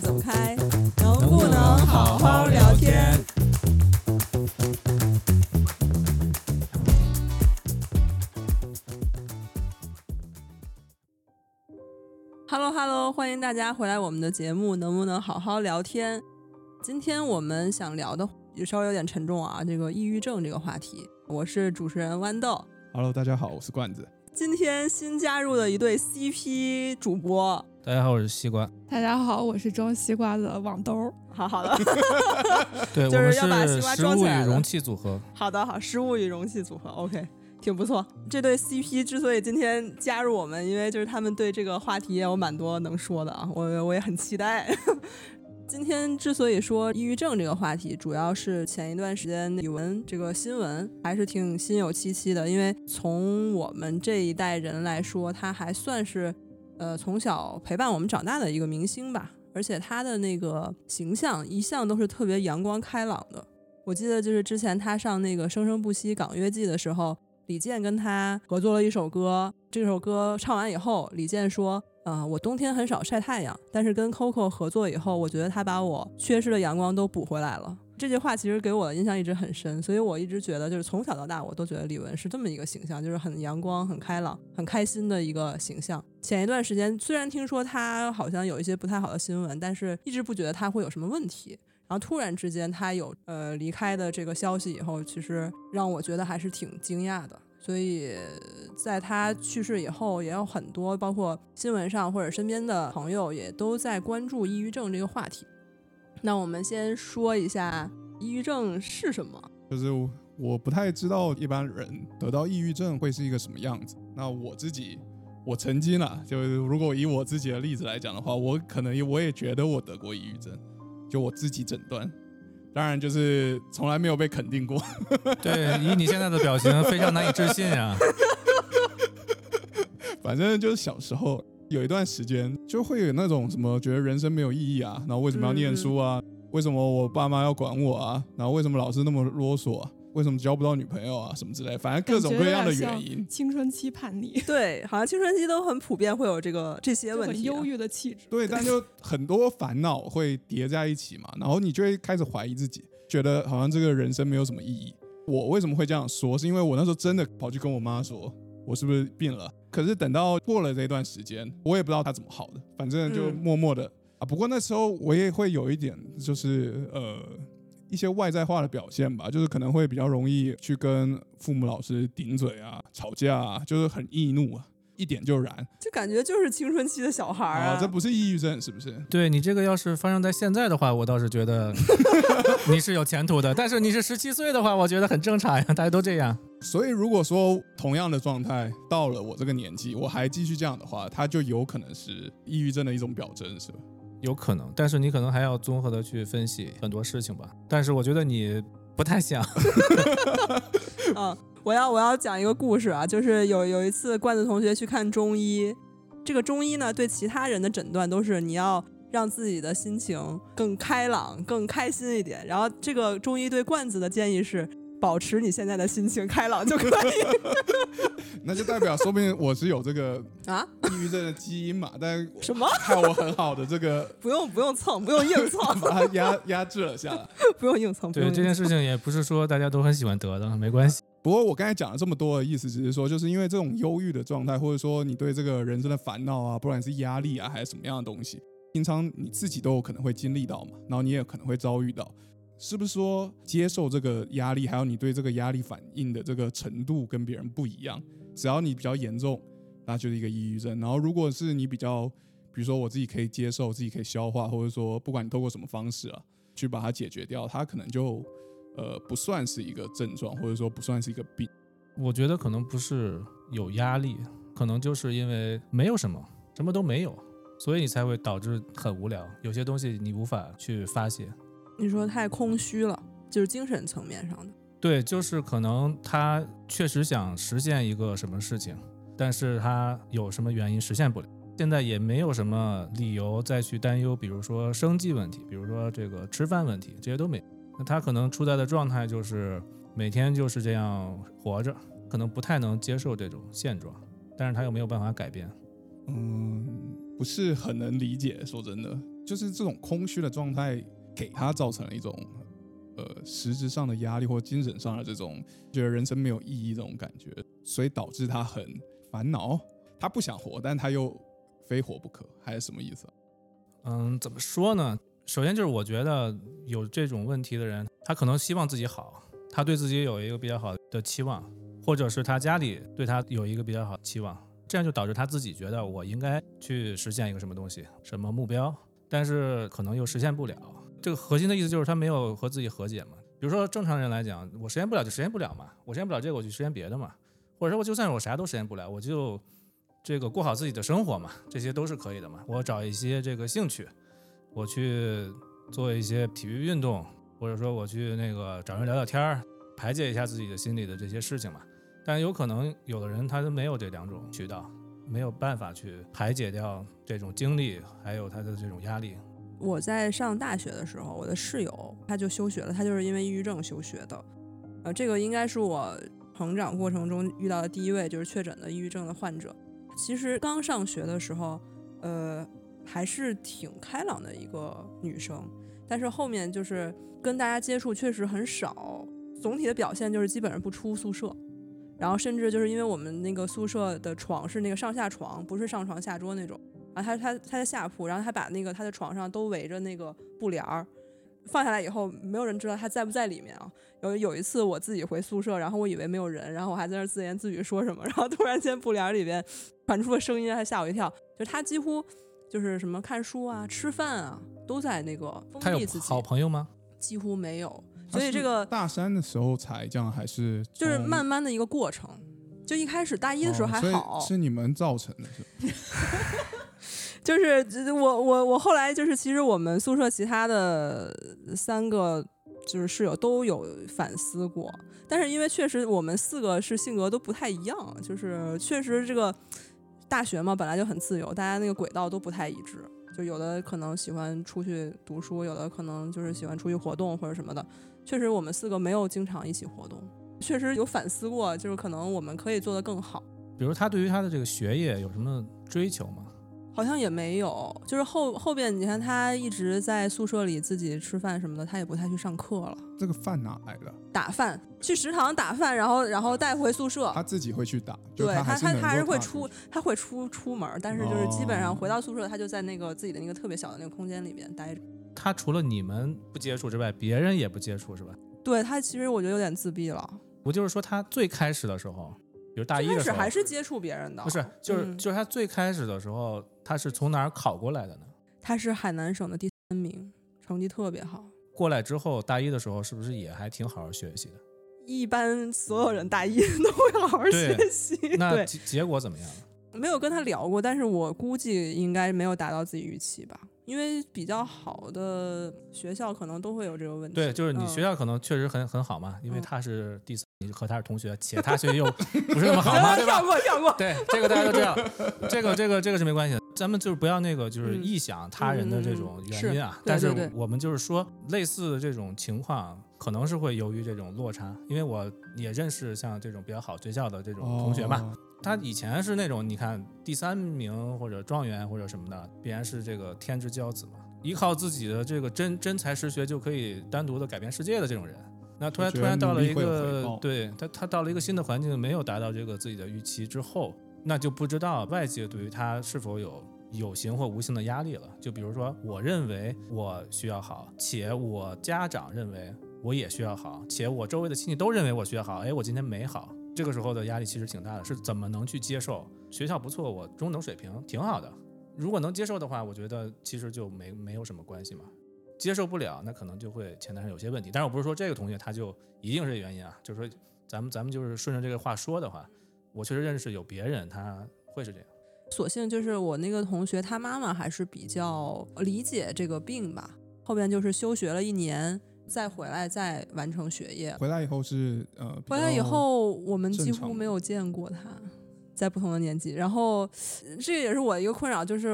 怎么开？能不能好好聊天？Hello Hello，欢迎大家回来我们的节目，能不能好好聊天？今天我们想聊的也稍微有点沉重啊，这个抑郁症这个话题。我是主持人豌豆。Hello，大家好，我是罐子。今天新加入的一对 CP 主播。大家好，我是西瓜。大家好，我是装西瓜的网兜。好好的，对，就是要把西瓜装起来。食物与容器组合。好的，好，食物与容器组合，OK，挺不错。这对 CP 之所以今天加入我们，因为就是他们对这个话题也有蛮多能说的啊，我我也很期待。今天之所以说抑郁症这个话题，主要是前一段时间语文这个新闻还是挺心有戚戚的，因为从我们这一代人来说，它还算是呃从小陪伴我们长大的一个明星吧，而且他的那个形象一向都是特别阳光开朗的。我记得就是之前他上那个《生生不息·港乐季》的时候，李健跟他合作了一首歌，这首歌唱完以后，李健说。啊，我冬天很少晒太阳，但是跟 Coco 合作以后，我觉得他把我缺失的阳光都补回来了。这句话其实给我的印象一直很深，所以我一直觉得，就是从小到大，我都觉得李玟是这么一个形象，就是很阳光、很开朗、很开心的一个形象。前一段时间虽然听说他好像有一些不太好的新闻，但是一直不觉得他会有什么问题。然后突然之间他有呃离开的这个消息以后，其实让我觉得还是挺惊讶的。所以，在他去世以后，也有很多包括新闻上或者身边的朋友也都在关注抑郁症这个话题。那我们先说一下抑郁症是什么？就是我不太知道一般人得到抑郁症会是一个什么样子。那我自己，我曾经啊，就是如果以我自己的例子来讲的话，我可能我也觉得我得过抑郁症，就我自己诊断。当然，就是从来没有被肯定过。对，以你现在的表情，非常难以置信啊。反正就是小时候有一段时间，就会有那种什么觉得人生没有意义啊，然后为什么要念书啊？为什么我爸妈要管我啊？然后为什么老师那么啰嗦？啊为什么交不到女朋友啊？什么之类，反正各种各样的原因。青春期叛逆，对，好像青春期都很普遍会有这个这些问题。忧郁的气质。对，但就很多烦恼会叠在一起嘛，然后你就会开始怀疑自己，觉得好像这个人生没有什么意义。我为什么会这样说？是因为我那时候真的跑去跟我妈说，我是不是病了？可是等到过了这段时间，我也不知道他怎么好的，反正就默默的啊。不过那时候我也会有一点，就是呃。一些外在化的表现吧，就是可能会比较容易去跟父母、老师顶嘴啊、吵架啊，就是很易怒啊，一点就燃，就感觉就是青春期的小孩啊。这不是抑郁症是不是？对你这个要是发生在现在的话，我倒是觉得 你是有前途的。但是你是十七岁的话，我觉得很正常呀，大家都这样。所以如果说同样的状态到了我这个年纪，我还继续这样的话，它就有可能是抑郁症的一种表征，是吧？有可能，但是你可能还要综合的去分析很多事情吧。但是我觉得你不太像。嗯，我要我要讲一个故事啊，就是有有一次罐子同学去看中医，这个中医呢对其他人的诊断都是你要让自己的心情更开朗、更开心一点，然后这个中医对罐子的建议是。保持你现在的心情开朗就可以，那就代表说明我是有这个啊抑郁症的基因嘛？但什么？还有我很好的这个，不用不用蹭，不用硬蹭，把它压压制了下来，不用硬蹭。对这件事情也不是说大家都很喜欢得的，没关系。不过我刚才讲了这么多的意思，只是说就是因为这种忧郁的状态，或者说你对这个人生的烦恼啊，不管是压力啊还是什么样的东西，平常你自己都有可能会经历到嘛，然后你也可能会遭遇到。是不是说接受这个压力，还有你对这个压力反应的这个程度跟别人不一样？只要你比较严重，那就是一个抑郁症。然后如果是你比较，比如说我自己可以接受，自己可以消化，或者说不管你透过什么方式啊，去把它解决掉，它可能就呃不算是一个症状，或者说不算是一个病。我觉得可能不是有压力，可能就是因为没有什么，什么都没有，所以你才会导致很无聊，有些东西你无法去发泄。你说太空虚了，就是精神层面上的。对，就是可能他确实想实现一个什么事情，但是他有什么原因实现不了。现在也没有什么理由再去担忧，比如说生计问题，比如说这个吃饭问题，这些都没。那他可能处在的状态就是每天就是这样活着，可能不太能接受这种现状，但是他又没有办法改变。嗯，不是很能理解。说真的。就是这种空虚的状态给他造成了一种呃实质上的压力或精神上的这种觉得人生没有意义这种感觉，所以导致他很烦恼。他不想活，但他又非活不可，还是什么意思？嗯，怎么说呢？首先就是我觉得有这种问题的人，他可能希望自己好，他对自己有一个比较好的期望，或者是他家里对他有一个比较好的期望，这样就导致他自己觉得我应该去实现一个什么东西、什么目标，但是可能又实现不了。这个核心的意思就是他没有和自己和解嘛。比如说正常人来讲，我实现不了就实现不了嘛，我实现不了这个我就实现别的嘛，或者说我就算我啥都实现不了，我就。这个过好自己的生活嘛，这些都是可以的嘛。我找一些这个兴趣，我去做一些体育运动，或者说我去那个找人聊聊天儿，排解一下自己的心里的这些事情嘛。但有可能有的人他都没有这两种渠道，没有办法去排解掉这种经历，还有他的这种压力。我在上大学的时候，我的室友他就休学了，他就是因为抑郁症休学的。呃，这个应该是我成长过程中遇到的第一位就是确诊的抑郁症的患者。其实刚上学的时候，呃，还是挺开朗的一个女生，但是后面就是跟大家接触确实很少，总体的表现就是基本上不出宿舍，然后甚至就是因为我们那个宿舍的床是那个上下床，不是上床下桌那种，然后他他他在下铺，然后他把那个他的床上都围着那个布帘儿。放下来以后，没有人知道他在不在里面啊。有有一次我自己回宿舍，然后我以为没有人，然后我还在那自言自语说什么，然后突然间布帘里边传出了声音，还吓我一跳。就他几乎就是什么看书啊、吃饭啊，都在那个封闭自己。好朋友吗？几乎没有。所以这个大三的时候才这样，还是就是慢慢的一个过程。就一开始大一的时候还好，是你们造成的，是。就是我我我后来就是其实我们宿舍其他的三个就是室友都有反思过，但是因为确实我们四个是性格都不太一样，就是确实这个大学嘛本来就很自由，大家那个轨道都不太一致，就有的可能喜欢出去读书，有的可能就是喜欢出去活动或者什么的。确实我们四个没有经常一起活动，确实有反思过，就是可能我们可以做得更好。比如他对于他的这个学业有什么追求吗？好像也没有，就是后后边你看他一直在宿舍里自己吃饭什么的，他也不太去上课了。这个饭哪来的？打饭，去食堂打饭，然后然后带回宿舍。他自己会去打，对他他他还是会出，他会出出门，但是就是基本上回到宿舍，他就在那个自己的那个特别小的那个空间里面待着。他除了你们不接触之外，别人也不接触是吧？对他其实我觉得有点自闭了。不就是说他最开始的时候。比如大一的时候还是接触别人的，不是，就是就是他最开始的时候，他是从哪儿考过来的呢？他是海南省的第三名，成绩特别好。过来之后，大一的时候是不是也还挺好好学习的？一般所有人大一 都会好好学习。那结结果怎么样？没有跟他聊过，但是我估计应该没有达到自己预期吧。因为比较好的学校可能都会有这个问题。对，就是你学校可能确实很很好嘛，因为他是第三，你和他是同学，且他学习又不是那么好嘛，对吧？跳过，跳过。对，这个大家都知道，这个这个这个是没关系的。咱们就是不要那个就是臆想他人的这种原因啊。但是我们就是说，类似的这种情况可能是会由于这种落差，因为我也认识像这种比较好学校的这种同学嘛。他以前是那种，你看第三名或者状元或者什么的，必然是这个天之骄子嘛，依靠自己的这个真真才实学就可以单独的改变世界的这种人。那突然突然到了一个，对他他到了一个新的环境，没有达到这个自己的预期之后，那就不知道外界对于他是否有有形或无形的压力了。就比如说，我认为我需要好，且我家长认为我也需要好，且我周围的亲戚都认为我需要好，哎，我今天没好。这个时候的压力其实挺大的，是怎么能去接受？学校不错，我中等水平挺好的。如果能接受的话，我觉得其实就没没有什么关系嘛。接受不了，那可能就会潜台上有些问题。但是我不是说这个同学他就一定是原因啊，就是说咱们咱们就是顺着这个话说的话，我确实认识有别人他会是这样。所幸就是我那个同学他妈妈还是比较理解这个病吧，后边就是休学了一年。再回来再完成学业。回来以后是呃，回来以后我们几乎没有见过他，在不同的年纪。然后这也是我一个困扰，就是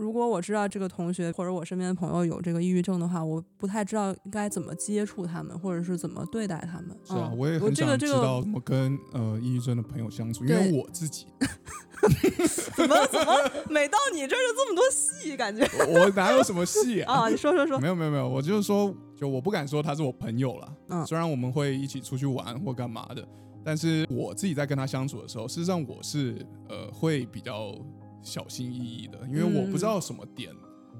如果我知道这个同学或者我身边的朋友有这个抑郁症的话，我不太知道该怎么接触他们，或者是怎么对待他们。是啊，我也很想知道怎么跟呃抑郁症的朋友相处，因为我自己 怎么怎么每到你这儿就这么多戏，感觉我我哪有什么戏啊？啊？你说说说没，有没有没有，我就是说，就我不敢说他是我朋友了。嗯虽然我们会一起出去玩或干嘛的，但是我自己在跟他相处的时候，事实上我是呃会比较小心翼翼的，因为我不知道什么点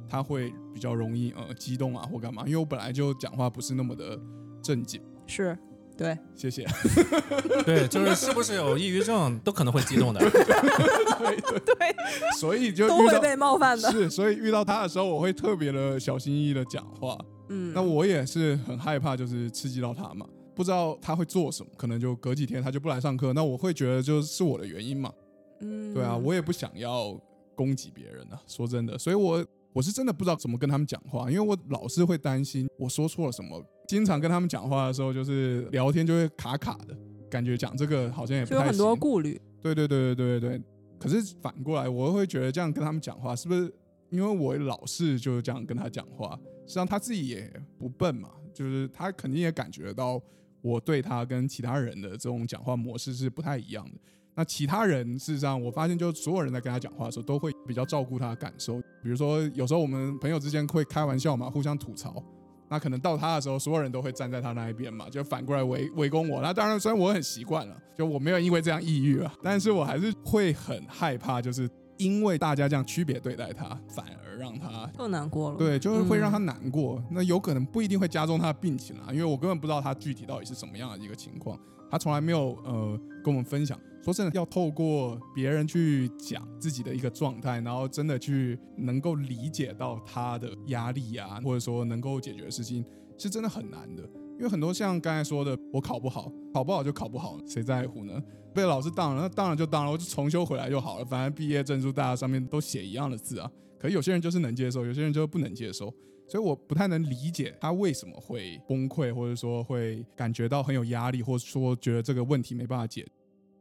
他会比较容易呃激动啊或干嘛，因为我本来就讲话不是那么的正经。是对，谢谢。对，就是是不是有抑郁症都可能会激动的。对对，所以就都会被冒犯的。是，所以遇到他的时候，我会特别的小心翼翼的讲话。嗯，那我也是很害怕，就是刺激到他嘛，不知道他会做什么，可能就隔几天他就不来上课，那我会觉得就是我的原因嘛。嗯，对啊，我也不想要攻击别人啊，说真的，所以我我是真的不知道怎么跟他们讲话，因为我老是会担心我说错了什么，经常跟他们讲话的时候，就是聊天就会卡卡的，感觉讲这个好像也不太就有很多顾虑。对对对对对对。可是反过来，我会觉得这样跟他们讲话，是不是因为我老是就是这样跟他讲话？实际上他自己也不笨嘛，就是他肯定也感觉到我对他跟其他人的这种讲话模式是不太一样的。那其他人事实上，我发现就所有人在跟他讲话的时候，都会比较照顾他的感受。比如说，有时候我们朋友之间会开玩笑嘛，互相吐槽。那可能到他的时候，所有人都会站在他那一边嘛，就反过来围围攻我。那当然，虽然我很习惯了，就我没有因为这样抑郁啊，但是我还是会很害怕，就是因为大家这样区别对待他，反而让他更难过了。对，就是会让他嗯难过。那有可能不一定会加重他的病情啊，因为我根本不知道他具体到底是什么样的一个情况，他从来没有呃跟我们分享。说真的，要透过别人去讲自己的一个状态，然后真的去能够理解到他的压力啊，或者说能够解决的事情，是真的很难的。因为很多像刚才说的，我考不好，考不好就考不好，谁在乎呢？被老师当了，那当然就当了，我就重修回来就好了。反正毕业证书大家上面都写一样的字啊。可是有些人就是能接受，有些人就不能接受，所以我不太能理解他为什么会崩溃，或者说会感觉到很有压力，或者说觉得这个问题没办法解。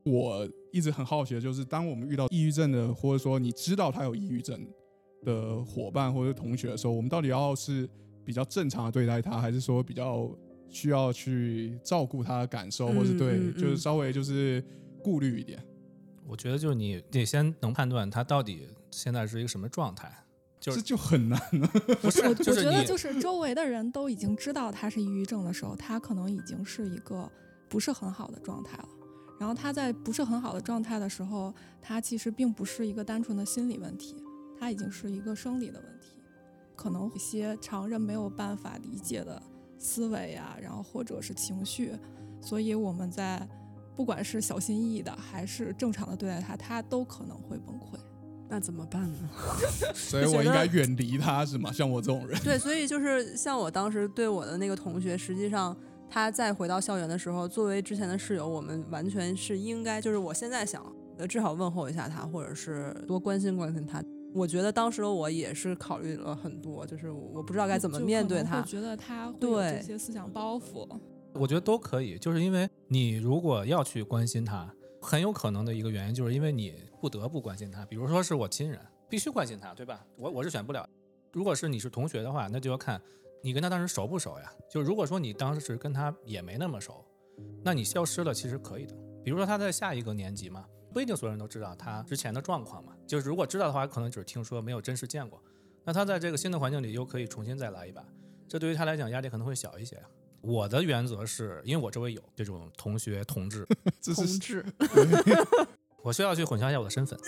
我一直很好奇的就是，当我们遇到抑郁症的，或者说你知道他有抑郁症的伙伴或者同学的时候，我们到底要是比较正常的对待他，还是说比较需要去照顾他的感受，嗯或是对，嗯嗯就是稍微就是顾虑一点。我觉得就是你得先能判断他到底现在是一个什么状态，就是这就很难了。不是我觉得就是周围的人都已经知道他是抑郁症的时候，他可能已经是一个不是很好的状态了。然后他在不是很好的状态的时候，他其实并不是一个单纯的心理问题，他已经是一个生理的问题，可能一些常人没有办法理解的思维啊，然后或者是情绪，所以我们在不管是小心翼翼的还是正常的对待他，他都可能会崩溃。那怎么办呢？所以我应该远离他是吗？像我这种人，对，所以就是像我当时对我的那个同学，实际上他再回到校园的时候，作为之前的室友，我们完全是应该，就是我现在想，呃，至少问候一下他，或者是多关心关心他。我觉得当时的我也是考虑了很多，就是我不知道该怎么面对他。觉得他会有对这些思想包袱。我觉得都可以，就是因为你如果要去关心他，很有可能的一个原因就是因为你不得不关心他，比如说是我亲人，必须关心他，对吧？我我是选不了。如果是你是同学的话，那就要看你跟他当时熟不熟呀。就如果说你当时跟他也没那么熟，那你消失了其实可以的。比如说他在下一个年级嘛，不一定所有人都知道他之前的状况嘛。就是如果知道的话，可能只是听说，没有真实见过。那他在这个新的环境里又可以重新再来一把，这对于他来讲压力可能会小一些。我的原则是因为我周围有这种同学同志，同志，我需要去混淆一下我的身份。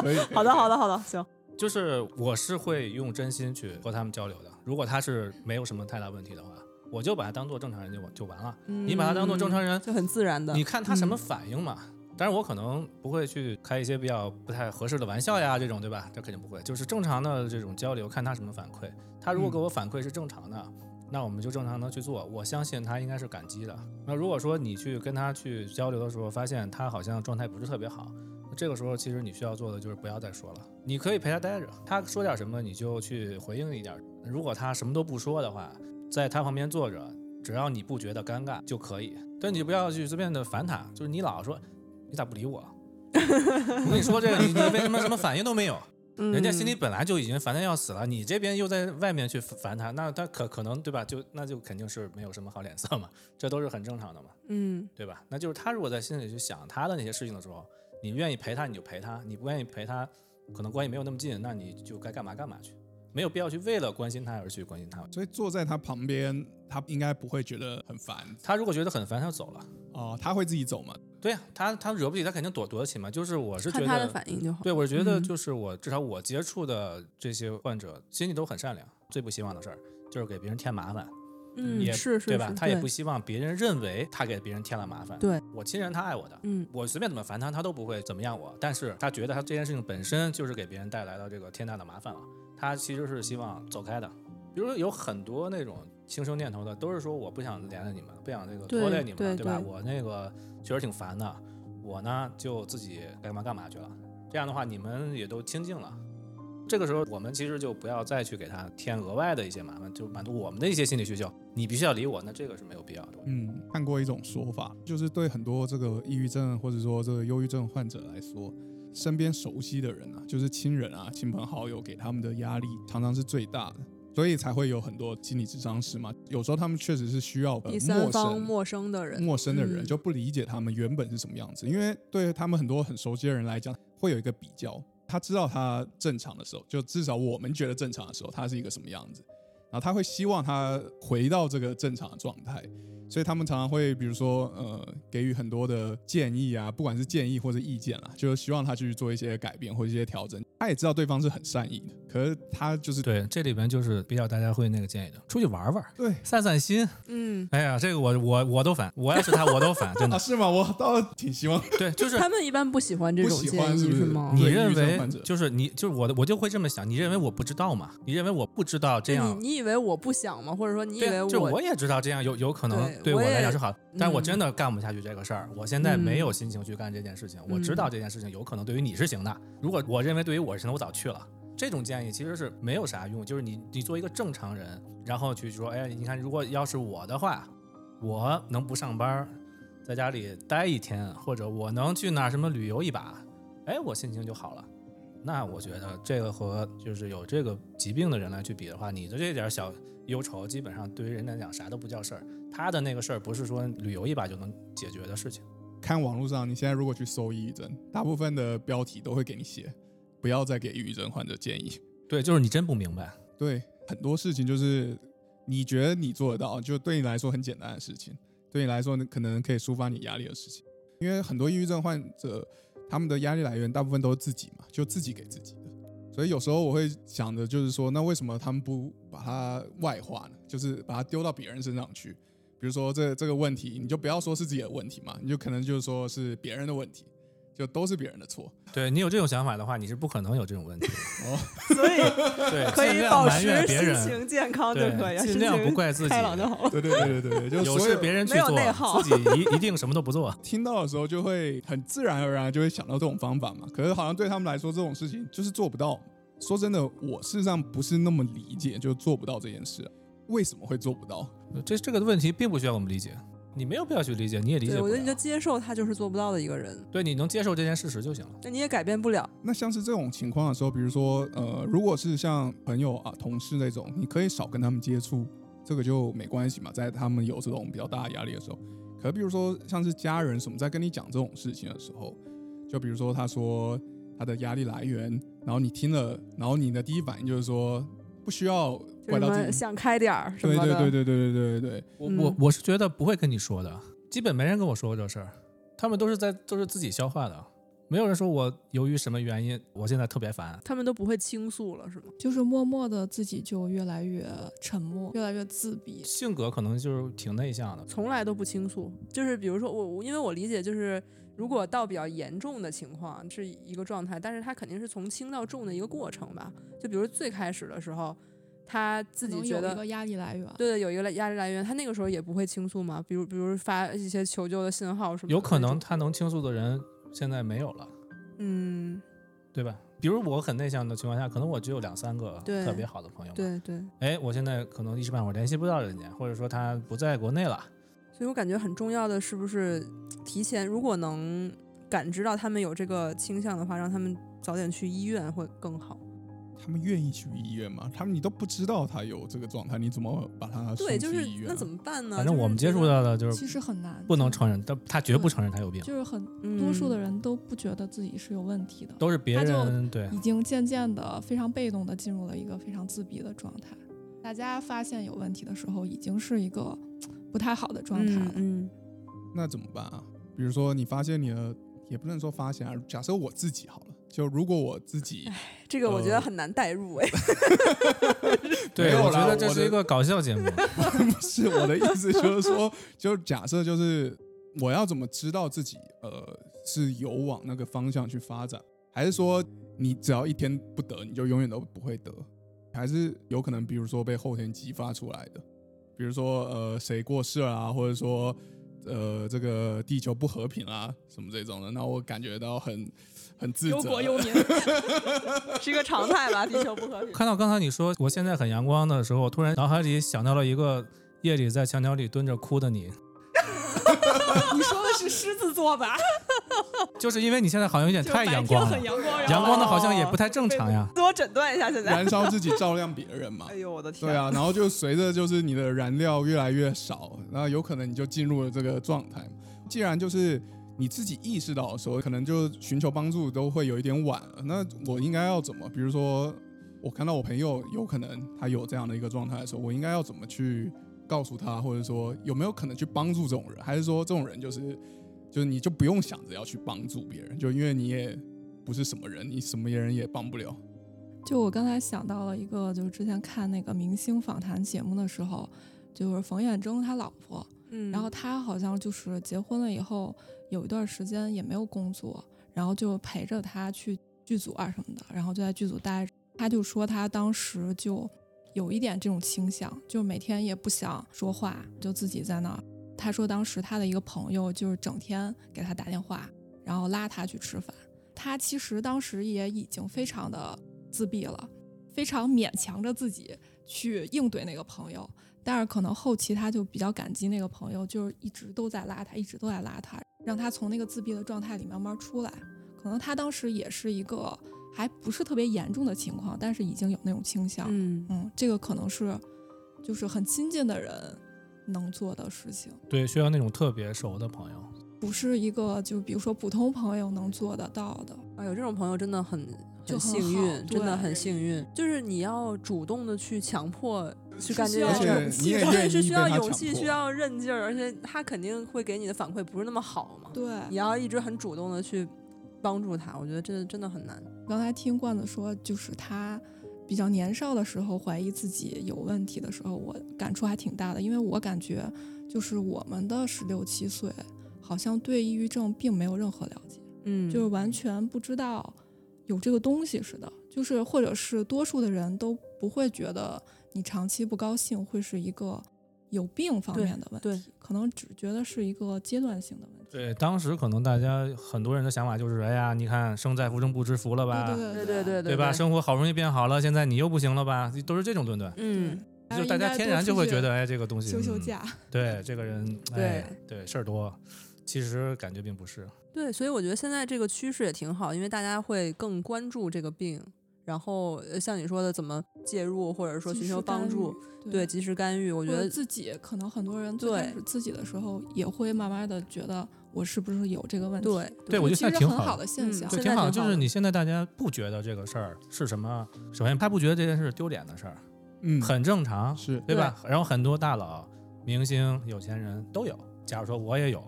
可以。好的，好的，好的，行，就是我是会用真心去和他们交流的。如果他是没有什么太大问题的话，我就把他当做正常人就完就完了。你把他当做正常人，嗯就很自然的。你看他什么反应嘛？当然，我可能不会去开一些比较不太合适的玩笑呀，这种对吧？这肯定不会，就是正常的这种交流，看他什么反馈。他如果给我反馈是正常的，那我们就正常的去做。我相信他应该是感激的。那如果说你去跟他去交流的时候，发现他好像状态不是特别好，那这个时候其实你需要做的就是不要再说了。你可以陪他待着，他说点什么你就去回应一点。如果他什么都不说的话，在他旁边坐着，只要你不觉得尴尬就可以。但你不要去随便的烦他，就是你老说你咋不理我？我跟你说这个，你你为什么什么反应都没有？嗯人家心里本来就已经烦的要死了，你这边又在外面去烦他，那他可可能对吧？就那就肯定是没有什么好脸色嘛，这都是很正常的嘛，嗯对吧？那就是他如果在心里去想他的那些事情的时候，你愿意陪他你就陪他，你不愿意陪他，可能关系没有那么近，那你就该干嘛干嘛去，没有必要去为了关心他而去关心他。所以坐在他旁边，他应该不会觉得很烦他如果觉得很烦，他就走了。哦，他会自己走吗？对呀、他他惹不起，他肯定躲躲得起嘛。就是我是觉看他的得，反应就好。对我觉得嗯就是我、至少我接触的这些患者心里都很善良，最不希望的事儿就是给别人添麻烦。嗯，也是是对吧？他也不希望别人认为他给别人添了麻烦。对，我亲人，他爱我的，嗯我随便怎么烦他，他都不会怎么样我。但是他觉得他这件事情本身就是给别人带来了这个天大的麻烦了，他其实是希望走开的。比如说有很多那种轻生念头的，都是说我不想连累你们，不想这个拖累你们，对吧？对我那个确实挺烦的，我呢就自己该干嘛干嘛去了。这样的话，你们也都清静了。这个时候，我们其实就不要再去给他添额外的一些麻烦，就满足我们的一些心理需求。你必须要理我，那这个是没有必要的。嗯，看过一种说法，就是对很多这个抑郁症或者说这个忧郁症患者来说，身边熟悉的人啊，就是亲人啊、亲朋好友给他们的压力，常常是最大的，所以才会有很多心理智商师嘛。有时候他们确实是需要、呃、第三陌生方陌生的人，陌生的人嗯就不理解他们原本是什么样子，因为对他们很多很熟悉的人来讲，会有一个比较。他知道他正常的时候，就至少我们觉得正常的时候，他是一个什么样子，然后他会希望他回到这个正常的状态，所以他们常常会比如说呃给予很多的建议啊，不管是建议或者意见啦，就是希望他去做一些改变或者一些调整。他也知道对方是很善意的，可是他就是对，这里边就是比较大家会那个建议的，出去玩玩，对散散心。嗯，哎呀，这个我我我都烦，我要是他我都烦，真的。啊是吗？我倒挺希望 对，就是他们一般不喜欢这不喜种建议欢是是吗？你认为就是你就是我的，我就会这么想。你认为我不知道吗？你认为我不知道这样？你你以为我不想吗？或者说你以为对啊，就我也知道这样有有可能对我来讲是好，但我嗯真的干不下去这个事儿。我现在没嗯有心情去干这件事情。我知嗯道这件事情有可能对于你是行的，如果我认为对于我是行的，我早去了。这种建议其实是没有啥用，就是你你做一个正常人，然后去说，哎，你看，如果要是我的话，我能不上班，在家里待一天，或者我能去哪什么旅游一把，哎，我心情就好了。那我觉得这个和就是有这个疾病的人来去比的话，你的这点小忧愁，基本上对于人来讲啥都不叫事儿。他的那个事儿不是说旅游一把就能解决的事情。看网络上，你现在如果去搜抑郁症，大部分的标题都会给你写，不要再给抑郁症患者建议。对，就是你真不明白。对，很多事情就是你觉得你做得到，就对你来说很简单的事情，对你来说可能可以抒发你压力的事情。因为很多抑郁症患者，他们的压力来源大部分都是自己嘛，就自己给自己的。所以有时候我会想着就是说，那为什么他们不把它外化呢？就是把它丢到别人身上去。比如说这这个问题，你就不要说是自己的问题嘛，你就可能就是说是别人的问题，就都是别人的错。对你有这种想法的话，你是不可能有这种问题的。所以对，可以保持心别人，情健康就对可以了，尽量不怪自己开朗就好了。对对对对对，就有事别人去做内耗，自己一一定什么都不做。听到的时候就会很自然而然就会想到这种方法嘛。可是好像对他们来说，这种事情就是做不到。说真的，我事实上不是那么理解，就做不到这件事、啊。为什么会做不到？这这个问题并不需要我们理解，你没有必要去理解，你也理解对，不我觉得你就。接受他就是做不到的一个人，对，你能接受这件事实就行了。那你也改变不了。那像是这种情况的时候，比如说，呃，如果是像朋友啊、同事那种，你可以少跟他们接触，这个就没关系嘛，在他们有这种比较大的压力的时候。可比如说像是家人什么，在跟你讲这种事情的时候，就比如说他说他的压力来源，然后你听了，然后你的第一反应就是说不需要想开点儿什对么的，对对对对对对对对，我嗯我我是觉得不会跟你说的，基本没人跟我说过这事儿，他们都是在都是自己消化的，没有人说我由于什么原因我现在特别烦。他们都不会倾诉了，是吗？就是默默的自己就越来越沉默，越来越自闭。性格可能就是挺内向的，从来都不倾诉，就是比如说我，我因为我理解就是，如果到比较严重的情况是一个状态，但是他肯定是从轻到重的一个过程吧。就比如最开始的时候，他自己觉得有一个压力来源。对对，有一个压力来源，他那个时候也不会倾诉嘛？比如比如发一些求救的信号什么有可能他能倾诉的人现在没有了，嗯，对吧？比如我很内向的情况下，可能我只有两三个特别好的朋友。对对，哎，我现在可能一时半会儿联系不到人家，或者说他不在国内了。所以我感觉很重要的是不是提前，如果能感知到他们有这个倾向的话，让他们早点去医院会更好。他们愿意去医院吗？他们你都不知道他有这个状态，你怎么把他对，就是送去医院啊？那怎么办呢？反正我们接触，到的就是其实很难，不能承认，但他绝不承认他有病，就是很嗯多数的人都不觉得自己是有问题的，都是别人对已经渐渐的非常被动的进入了一个非常自闭的状态。大家发现有问题的时候，已经是一个不太好的状态了。嗯，那怎么办啊？比如说你发现你的，也不能说发现啊，假设我自己好了，就如果我自己这个我觉得呃很难代入哎。对，我觉得这是一个搞笑节目，不是我的意思，就是说，就假设就是我要怎么知道自己呃是有往那个方向去发展，还是说你只要一天不得，你就永远都不会得，还是有可能比如说被后天激发出来的，比如说呃谁过世了啊，或者说呃这个地球不和平啊什么这种的，那我感觉到很很自责。忧国忧民，是一个常态吧？地球不和平。看到刚才你说我现在很阳光的时候，我突然脑海里想到了一个夜里在墙角里蹲着哭的你，你说的是狮子座吧？就是因为你现在好像有点太阳光了很，阳光，阳光的好像也不太正常呀。自我诊断一下，现在。燃烧自己照亮别人嘛 哎。呦我的天！对啊，然后就随着就是你的燃料越来越少，然后有可能你就进入了这个状态。既然就是你自己意识到的时候，可能就寻求帮助都会有一点晚了。那我应该要怎么？比如说，我看到我朋友有可能他有这样的一个状态的时候，我应该要怎么去告诉他，或者说有没有可能去帮助这种人？还是说这种人就是就是你就不用想着要去帮助别人，就因为你也不是什么人，你什么人也帮不了。就我刚才想到了一个，就是之前看那个明星访谈节目的时候，就是冯远征他老婆，嗯，然后他好像就是结婚了以后有一段时间也没有工作，然后就陪着他去剧组啊什么的，然后就在剧组待着。他就说他当时就有一点这种倾向，就每天也不想说话，就自己在那儿。他说当时他的一个朋友就是整天给他打电话，然后拉他去吃饭。他其实当时也已经非常的自闭了，非常勉强着自己去应对那个朋友。但是可能后期他就比较感激那个朋友，就是一直都在拉他，一直都在拉他，让他从那个自闭的状态里慢慢出来。可能他当时也是一个还不是特别严重的情况，但是已经有那种倾向。嗯，嗯，这个可能是就是很亲近的人能做的事情，对，需要那种特别熟的朋友。不是一个就比如说普通朋友能做得到的。啊，有这种朋友真的很很幸运，真的很幸运。就是你要主动的去强迫去干这件事对，是需要勇气，需要韧劲儿，而且他肯定会给你的反馈不是那么好嘛。对，你要一直很主动的去帮助他，我觉得真的真的很难。刚才听罐子说，就是他比较年少的时候怀疑自己有问题的时候，我感触还挺大的，因为我感觉就是我们的十六七岁，好像对抑郁症并没有任何了解，嗯，就是完全不知道有这个东西似的，就是或者是多数的人都不会觉得你长期不高兴会是一个有病方面的问题，可能只觉得是一个阶段性的问题。对，当时可能大家很多人的想法就是，哎呀，你看生在福中不知福了吧，对对对对对吧？生活好容易变好了，现在你又不行了吧？都是这种顿顿，嗯，就大家天然就会觉得，哎，这个东西嗯休休假。对这个人，哎，对事儿多，其实感觉并不是。对，所以我觉得现在这个趋势也挺好，因为大家会更关注这个病，然后呃像你说的怎么介入，或者说寻求帮助，预，对，及时干预。我我觉得自己可能很多人最开对始自己的时候也会慢慢的觉得我是不是有这个问题，对对我觉得其实很好现在挺好的现象。对，挺好。就是你现在大家不觉得这个事儿是什么？首先，他不觉得这件事丢脸的事儿，嗯，很正常，是对吧？然后很多大佬、明星、有钱人都有。假如说我也有，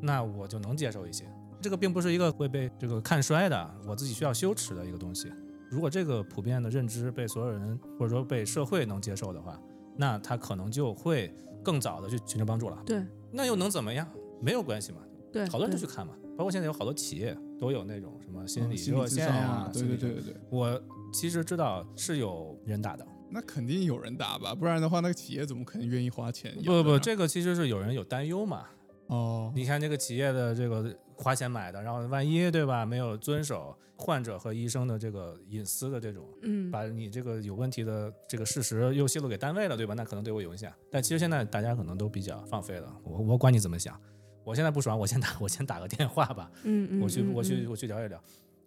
那我就能接受一些。这个并不是一个会被这个看衰的，我自己需要羞耻的一个东西。如果这个普遍的认知被所有人或者说被社会能接受的话，那他可能就会更早的去寻求帮助了。对那又能怎么样？没有关系嘛，对，好多人都去看嘛。包括现在有好多企业都有那种什么心理热线呀、啊，对对对对对，我其实知道是有人打的，那肯定有人打吧，不然的话，那个企业怎么可能愿意花钱不不不，这个其实是有人有担忧嘛。哦，你看这个企业的这个花钱买的，然后万一对吧没有遵守患者和医生的这个隐私的这种，嗯，把你这个有问题的这个事实又泄露给单位了，对吧？那可能对我有影响。但其实现在大家可能都比较放飞了，我我管你怎么想，我现在不爽，我先打我先打个电话吧，嗯嗯，我去嗯我去嗯我去聊一聊。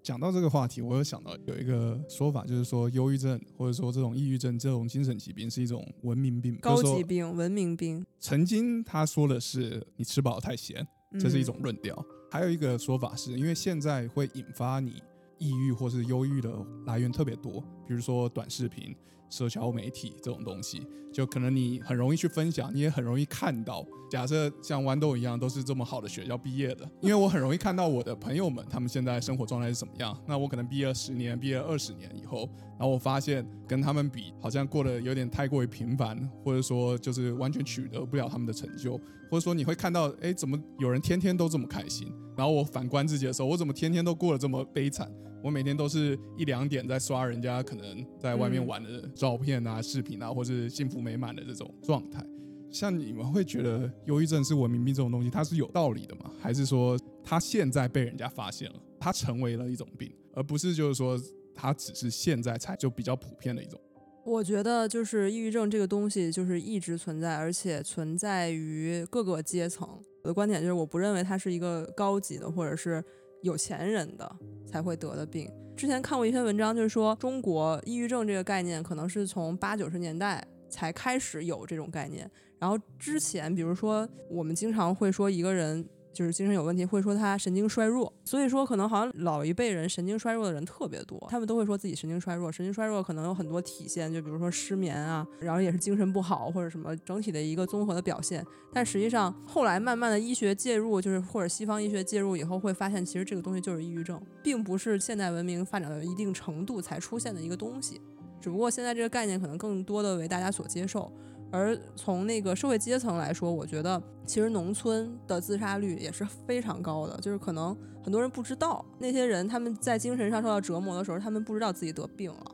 讲到这个话题，我有想到有一个说法，就是说忧郁症或者说这种抑郁症这种精神疾病是一种文明病，高级病、文明病，曾经他说的是你吃饱太闲，这是一嗯种论调。还有一个说法是，因为现在会引发你抑郁或是忧郁的来源特别多，比如说短视频、社交媒体这种东西，就可能你很容易去分享，你也很容易看到。假设像豌豆一样都是这么好的学校毕业的，因为我很容易看到我的朋友们他们现在生活状态是怎么样。那我可能毕业十年、毕业二十年以后，然后我发现跟他们比，好像过得有点太过于平凡，或者说就是完全取得不了他们的成就，或者说你会看到，哎，怎么有人天天都这么开心？然后我反观自己的时候，我怎么天天都过得这么悲惨？我每天都是一两点在刷人家可能在外面玩的照片啊、视频啊，或是幸福美满的这种状态。像你们会觉得忧郁症是文明病这种东西，它是有道理的吗？还是说它现在被人家发现了，它成为了一种病，而不是就是说它只是现在才就比较普遍的一种？我觉得就是抑郁症这个东西，就是一直存在，而且存在于各个阶层。我的观点就是，我不认为它是一个高级的或者是有钱人的才会得的病。之前看过一篇文章，就是说中国抑郁症这个概念可能是从八九十年代才开始有这种概念，然后之前比如说我们经常会说一个人。就是精神有问题，会说他神经衰弱，所以说可能好像老一辈人神经衰弱的人特别多，他们都会说自己神经衰弱。神经衰弱可能有很多体现，就比如说失眠啊，然后也是精神不好或者什么整体的一个综合的表现。但实际上后来慢慢的医学介入，就是或者西方医学介入以后，会发现其实这个东西就是抑郁症，并不是现代文明发展到一定程度才出现的一个东西，只不过现在这个概念可能更多的为大家所接受。而从那个社会阶层来说，我觉得其实农村的自杀率也是非常高的，就是可能很多人不知道，那些人他们在精神上受到折磨的时候，他们不知道自己得病了，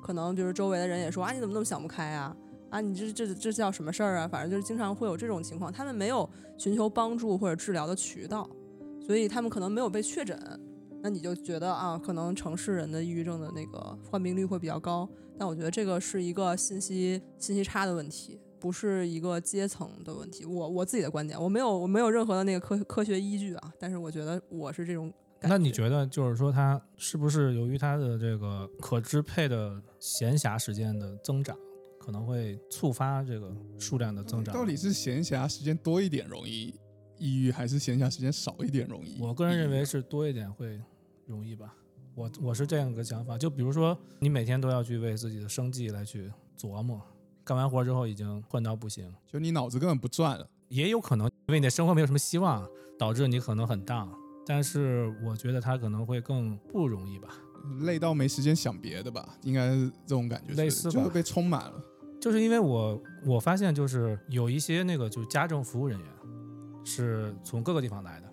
可能比如周围的人也说啊，你怎么那么想不开啊？啊，你这这这叫什么事儿啊？反正就是经常会有这种情况，他们没有寻求帮助或者治疗的渠道，所以他们可能没有被确诊。那你就觉得啊，可能城市人的抑郁症的那个患病率会比较高，但我觉得这个是一个信息信息差的问题，不是一个阶层的问题。我我自己的观点，我没有我没有任何的那个科科学依据啊，但是我觉得我是这种感那你觉得就是说，他是不是由于他的这个可支配的闲暇时间的增长，可能会触发这个数量的增长？到底是闲暇时间多一点容易抑郁，还是闲暇时间少一点容易？我个人认为是多一点会容易吧。我我是这样一个想法，就比如说你每天都要去为自己的生计来去琢磨，干完活之后已经困到不行，就你脑子根本不转了。也有可能因为你的生活没有什么希望，导致你可能很 down。但是我觉得他可能会更不容易吧，累到没时间想别的吧，应该是这种感觉，类似吧就会被充满了。就是因为我我发现就是有一些那个就是家政服务人员是从各个地方来的，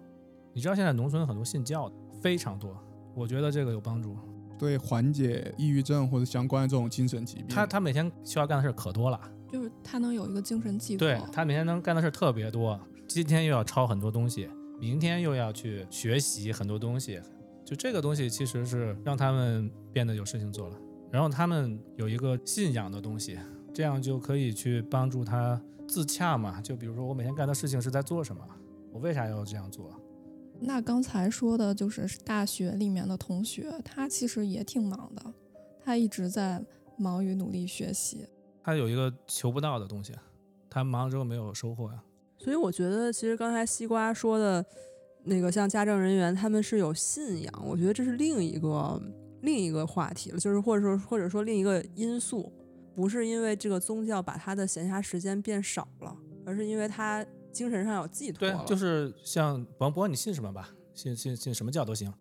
你知道现在农村很多信教的非常多，我觉得这个有帮助。对缓解抑郁症或者相关的这种精神疾病，他他每天需要干的事儿可多了，就是他能有一个精神寄托。对他每天能干的事儿特别多，今天又要抄很多东西，明天又要去学习很多东西，就这个东西其实是让他们变得有事情做了，然后他们有一个信仰的东西，这样就可以去帮助他自洽嘛。就比如说我每天干的事情是在做什么，我为啥要这样做？那刚才说的就是大学里面的同学，他其实也挺忙的，他一直在忙于努力学习。他有一个求不到的东西，他忙了之后没有收获呀。所以我觉得，其实刚才西瓜说的那个，像家政人员，他们是有信仰，我觉得这是另一个另一个话题了，就是或者说或者说另一个因素，不是因为这个宗教把他的闲暇时间变少了，而是因为他精神上有寄托对。，就是像甭不管你信什么吧，信信信什么教都行，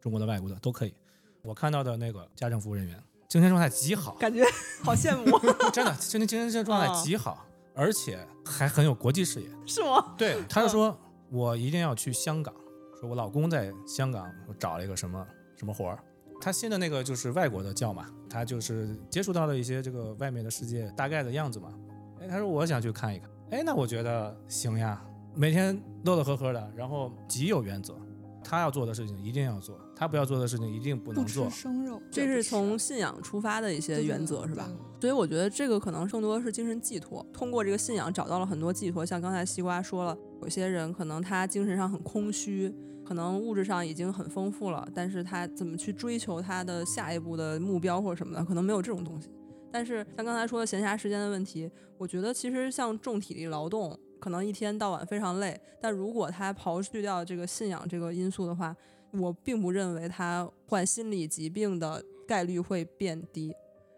中国的、外国的都可以。我看到的那个家政服务人员精神状态极好，感觉 好羡慕，真的，精神精神状态极好，而且还很有国际视野。是吗？对，他就说我一定要去香港，说我老公在香港找了一个什么什么活儿。他信的那个就是外国的教嘛，他就是接触到了一些这个外面的世界大概的样子嘛。哎，他说我想去看一看。哎，那我觉得行呀，每天乐乐呵呵的，然后极有原则。他要做的事情一定要做，他不要做的事情一定不能做。生肉，这是从信仰出发的一些原则，是吧？所以我觉得这个可能更多是精神寄托，通过这个信仰找到了很多寄托。像刚才西瓜说了，有些人可能他精神上很空虚，可能物质上已经很丰富了，但是他怎么去追求他的下一步的目标或者什么的，可能没有这种东西。但是像刚才说的闲暇时间的问题，我觉得其实像重体力劳动，可能一天到晚非常累，但如果他刨去掉这个信仰这个因素的话，我并不认为他患心理疾病的概率会变低。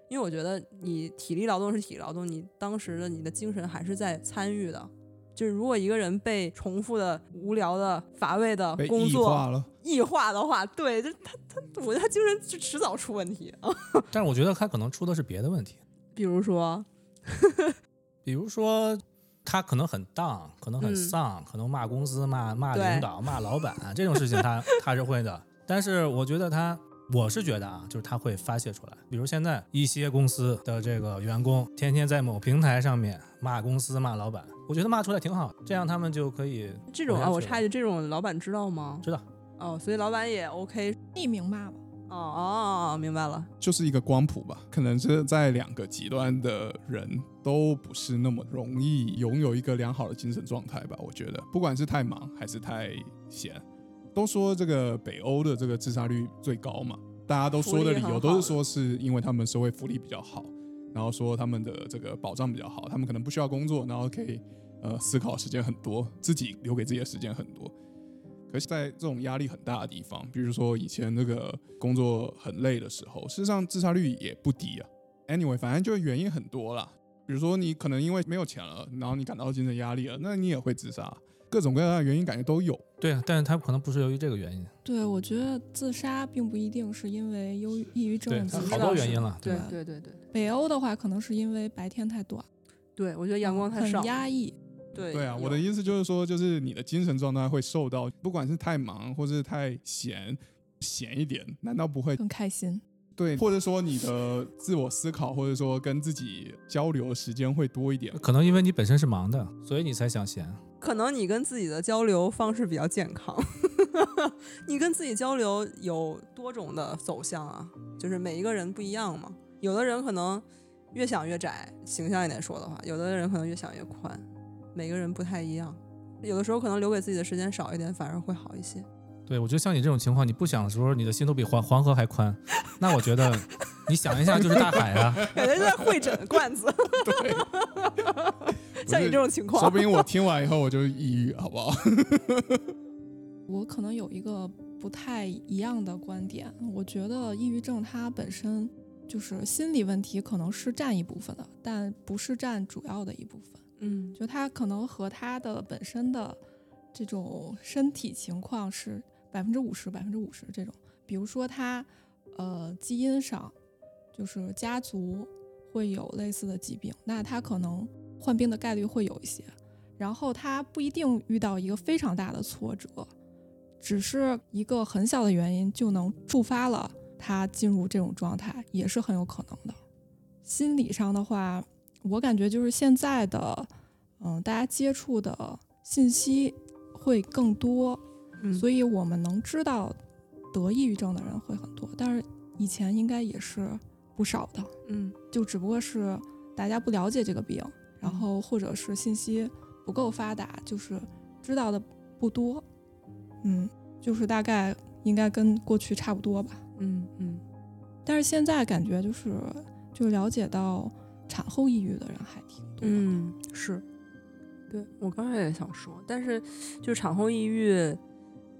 因为我觉得你体力劳动是体力劳动，你当时的你的精神还是在参与的。就是如果一个人被重复的、无聊的、乏味的被工异化了。作异化的话，对，就他他，我觉得他精神就迟早出问题啊。但是我觉得他可能出的是别的问题，比如说，比如说他可能很荡，可能很嗯丧，可能骂公司、骂骂领导、骂老板这种事情他 他是会的。但是我觉得他，我是觉得啊，就是他会发泄出来。比如现在一些公司的这个员工天天在某平台上面骂公司、骂老板，我觉得骂出来挺好，这样他们就可以这种啊，我插一句，这种老板知道吗？知道。哦，所以老板也 OK。匿名骂吧，哦哦，明白了。就是一个光谱吧，可能是在两个极端的人都不是那么容易拥有一个良好的精神状态吧。我觉得，不管是太忙还是太闲，都说这个北欧的这个自杀率最高嘛，大家都说的理由都是说是因为他们社会福利比较好，然后说他们的这个保障比较好，他们可能不需要工作，然后可以呃思考时间很多，自己留给自己的时间很多。可是，在这种压力很大的地方，比如说以前那个工作很累的时候，事实上自杀率也不低啊。Anyway，反正就原因很多啦。比如说你可能因为没有钱了，然后你感到精神压力了，那你也会自杀。各种各样的原因感觉都有。对啊，但是他可能不是由于这个原因，对我觉得自杀并不一定是因为忧郁抑郁症自杀，他好多原因了，对？对对对北欧的话，可能是因为白天太短，对，我觉得阳光太很。压抑。对对啊，我的意思就是说，就是你的精神状态会受到，不管是太忙或是太闲，闲一点，难道不会很开心。对？或者说你的自我思考，或者说跟自己交流的时间会多一点。可能因为你本身是忙的，所以你才想闲。可能你跟自己的交流方式比较健康，你跟自己交流有多种的走向啊，就是每一个人不一样嘛。有的人可能越想越窄，形象一点说的话；有的人可能越想越宽，每个人不太一样。有的时候可能留给自己的时间少一点，反而会好一些。对，我觉得像你这种情况，你不想的时候，你的心都比黄黄河还宽，那我觉得 你想一下就是大海啊。感觉在会诊罐子，对像你这种情况，说不定我听完以后我就抑郁，好不好？我可能有一个不太一样的观点，我觉得抑郁症它本身就是心理问题，可能是占一部分的，但不是占主要的一部分。嗯就他可能和他的本身的这种身体情况是百分之五十、百分之五十这种。比如说他呃基因上就是家族会有类似的疾病，那他可能患病的概率会有一些。然后他不一定遇到一个非常大的挫折，只是一个很小的原因就能触发了他进入这种状态，也是很有可能的。心理上的话，我感觉就是现在的，嗯、大家接触的信息会更多，嗯，所以我们能知道得抑郁症的人会很多，但是以前应该也是不少的，嗯。就只不过是大家不了解这个病，然后或者是信息不够发达，就是知道的不多，嗯，就是大概应该跟过去差不多吧。嗯嗯。但是现在感觉就是就了解到产后抑郁的人还挺多的，嗯，是，对我刚才也想说，但是就是产后抑郁，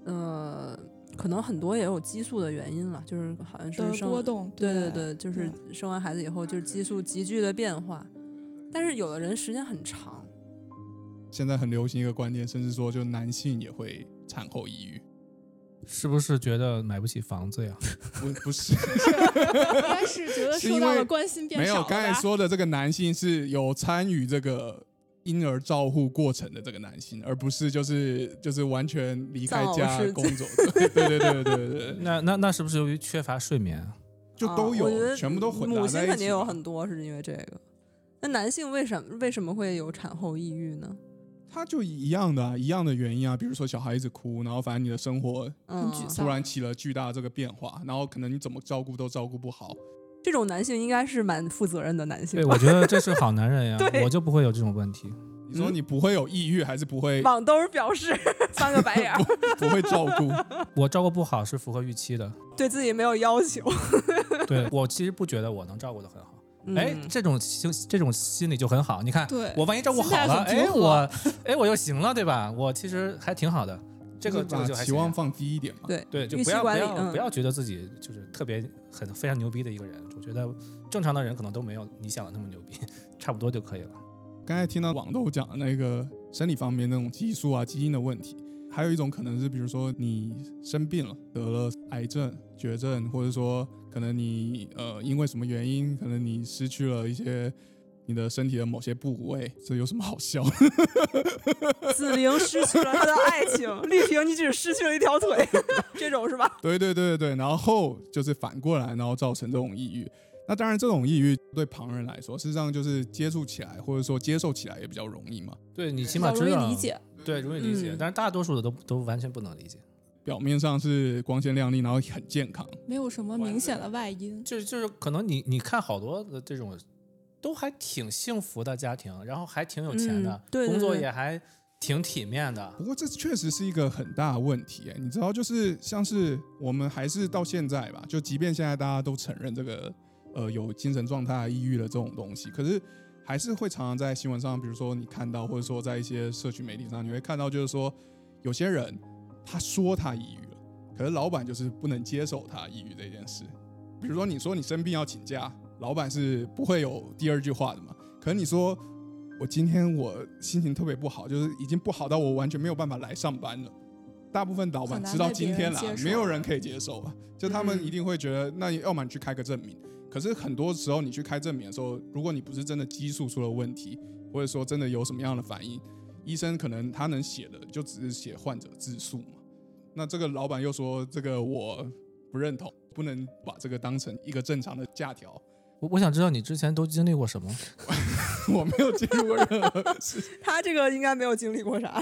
呃，可能很多也有激素的原因了，就是好像是生波动，对对对，就是生完孩子以后，就是激素急剧的变化。但是有的人时间很长，现在很流行一个观念，甚至说就男性也会产后抑郁。是不是觉得买不起房子呀？不不是，应该是觉得是因为受到的关心变没有刚才说的这个男性是有参与这个婴儿照护过程的这个男性，而不是就是就是完全离开家工作。对对对对对对对，那那那是不是由于缺乏睡眠啊？就都有，全部都混母杂在一起。亲肯定有很多是因为这个。那男性为什么为什么会有产后抑郁呢？他就一样的、啊，一样的原因啊，比如说小孩一直哭，然后反正你的生活嗯，突然起了巨大的这个变化，然后可能你怎么照顾都照顾不好。这种男性应该是蛮负责任的男性对，我觉得这是好男人呀 对，我就不会有这种问题。你说你不会有抑郁，还是不会网兜表示 翻个白眼儿，不会照顾？我照顾不好是符合预期的。对自己没有要求。对我其实不觉得我能照顾的很好。哎嗯，这种心这种心理就很好。你看，对我万一照顾好了，哎，我哎我又行了，对吧？我其实还挺好的。这个就是把这个就还期望放低一点嘛。对对，就不要不要不要觉得自己就是特别很非常牛逼的一个人。我觉得正常的人可能都没有你想的那么牛逼，差不多就可以了。刚才听到网豆讲的那个生理方面那种激素啊、基因的问题，还有一种可能是，比如说你生病了，得了癌症、绝症，或者说可能你呃因为什么原因，可能你失去了一些你的身体的某些部位，这有什么好笑？子玲失去了她的爱情，丽萍你只失去了一条腿，这种是吧？对对对对对，然后就是反过来，然后造成这种抑郁。那当然，这种抑郁对旁人来说，事实上就是接触起来或者说接受起来也比较容易嘛。对你起码知道容易理解。对，容易理解，嗯但是大多数的都都完全不能理解。表面上是光鲜亮丽，然后很健康，没有什么明显的外因。就是就是可能你你看好多的这种都还挺幸福的家庭，然后还挺有钱的，嗯对对工作也还挺体面的。不过这确实是一个很大的问题，哎，你知道，就是像是我们还是到现在吧，就即便现在大家都承认这个呃有精神状态、抑郁的这种东西，可是还是会常常在新闻上，比如说你看到，或者说在一些社区媒体上，你会看到，就是说有些人他说他抑郁了，可是老板就是不能接受他抑郁这件事。比如说你说你生病要请假，老板是不会有第二句话的嘛。可是你说我今天我心情特别不好，就是已经不好到我完全没有办法来上班了。大部分老板很难知道今天啦人接，受没有人可以接受啊，就他们嗯一定会觉得，那要么你去开个证明。可是很多时候你去开证明的时候，如果你不是真的激素出了问题，或者说真的有什么样的反应，医生可能他能写的就只是写患者自述嘛。那这个老板又说这个我不认同，不能把这个当成一个正常的假条。我我想知道你之前都经历过什么？我没有经历过任何事，他这个应该没有经历过啥。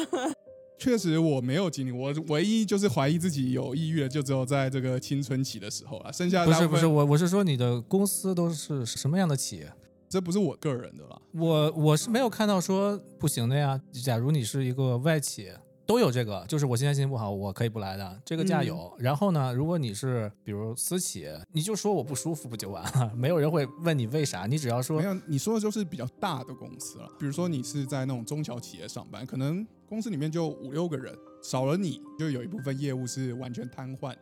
确实我没有经历，我唯一就是怀疑自己有抑郁的，就只有在这个青春期的时候了。剩下的不是不是，我我是说你的公司都是什么样的企业？这不是我个人的了。我我是没有看到说不行的呀。假如你是一个外企，都有这个，就是我现在心情不好，我可以不来的，这个假有。然后呢，如果你是比如私企，你就说我不舒服不就完了？没有人会问你为啥，你只要说没有，你说的就是比较大的公司了。比如说你是在那种中小企业上班，可能公司里面就五六个人，少了你就有一部分业务是完全瘫痪。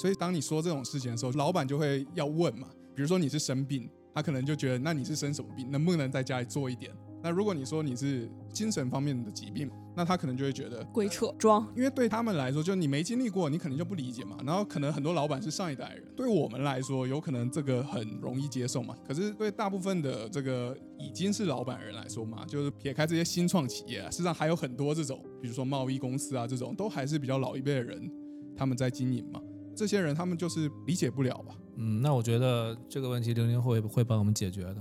所以当你说这种事情的时候，老板就会要问嘛。比如说你是生病，他可能就觉得那你是生什么病，能不能在家里做一点？那如果你说你是精神方面的疾病，那他可能就会觉得鬼扯，装因为对他们来说，就你没经历过，你可能就不理解嘛。然后可能很多老板是上一代人，对我们来说，有可能这个很容易接受嘛。可是对大部分的这个已经是老板人来说嘛，就是撇开这些新创企业啊，事实上还有很多这种，比如说贸易公司啊这种，都还是比较老一辈的人他们在经营嘛。这些人他们就是理解不了吧？嗯，那我觉得这个问题零零后会会帮我们解决的。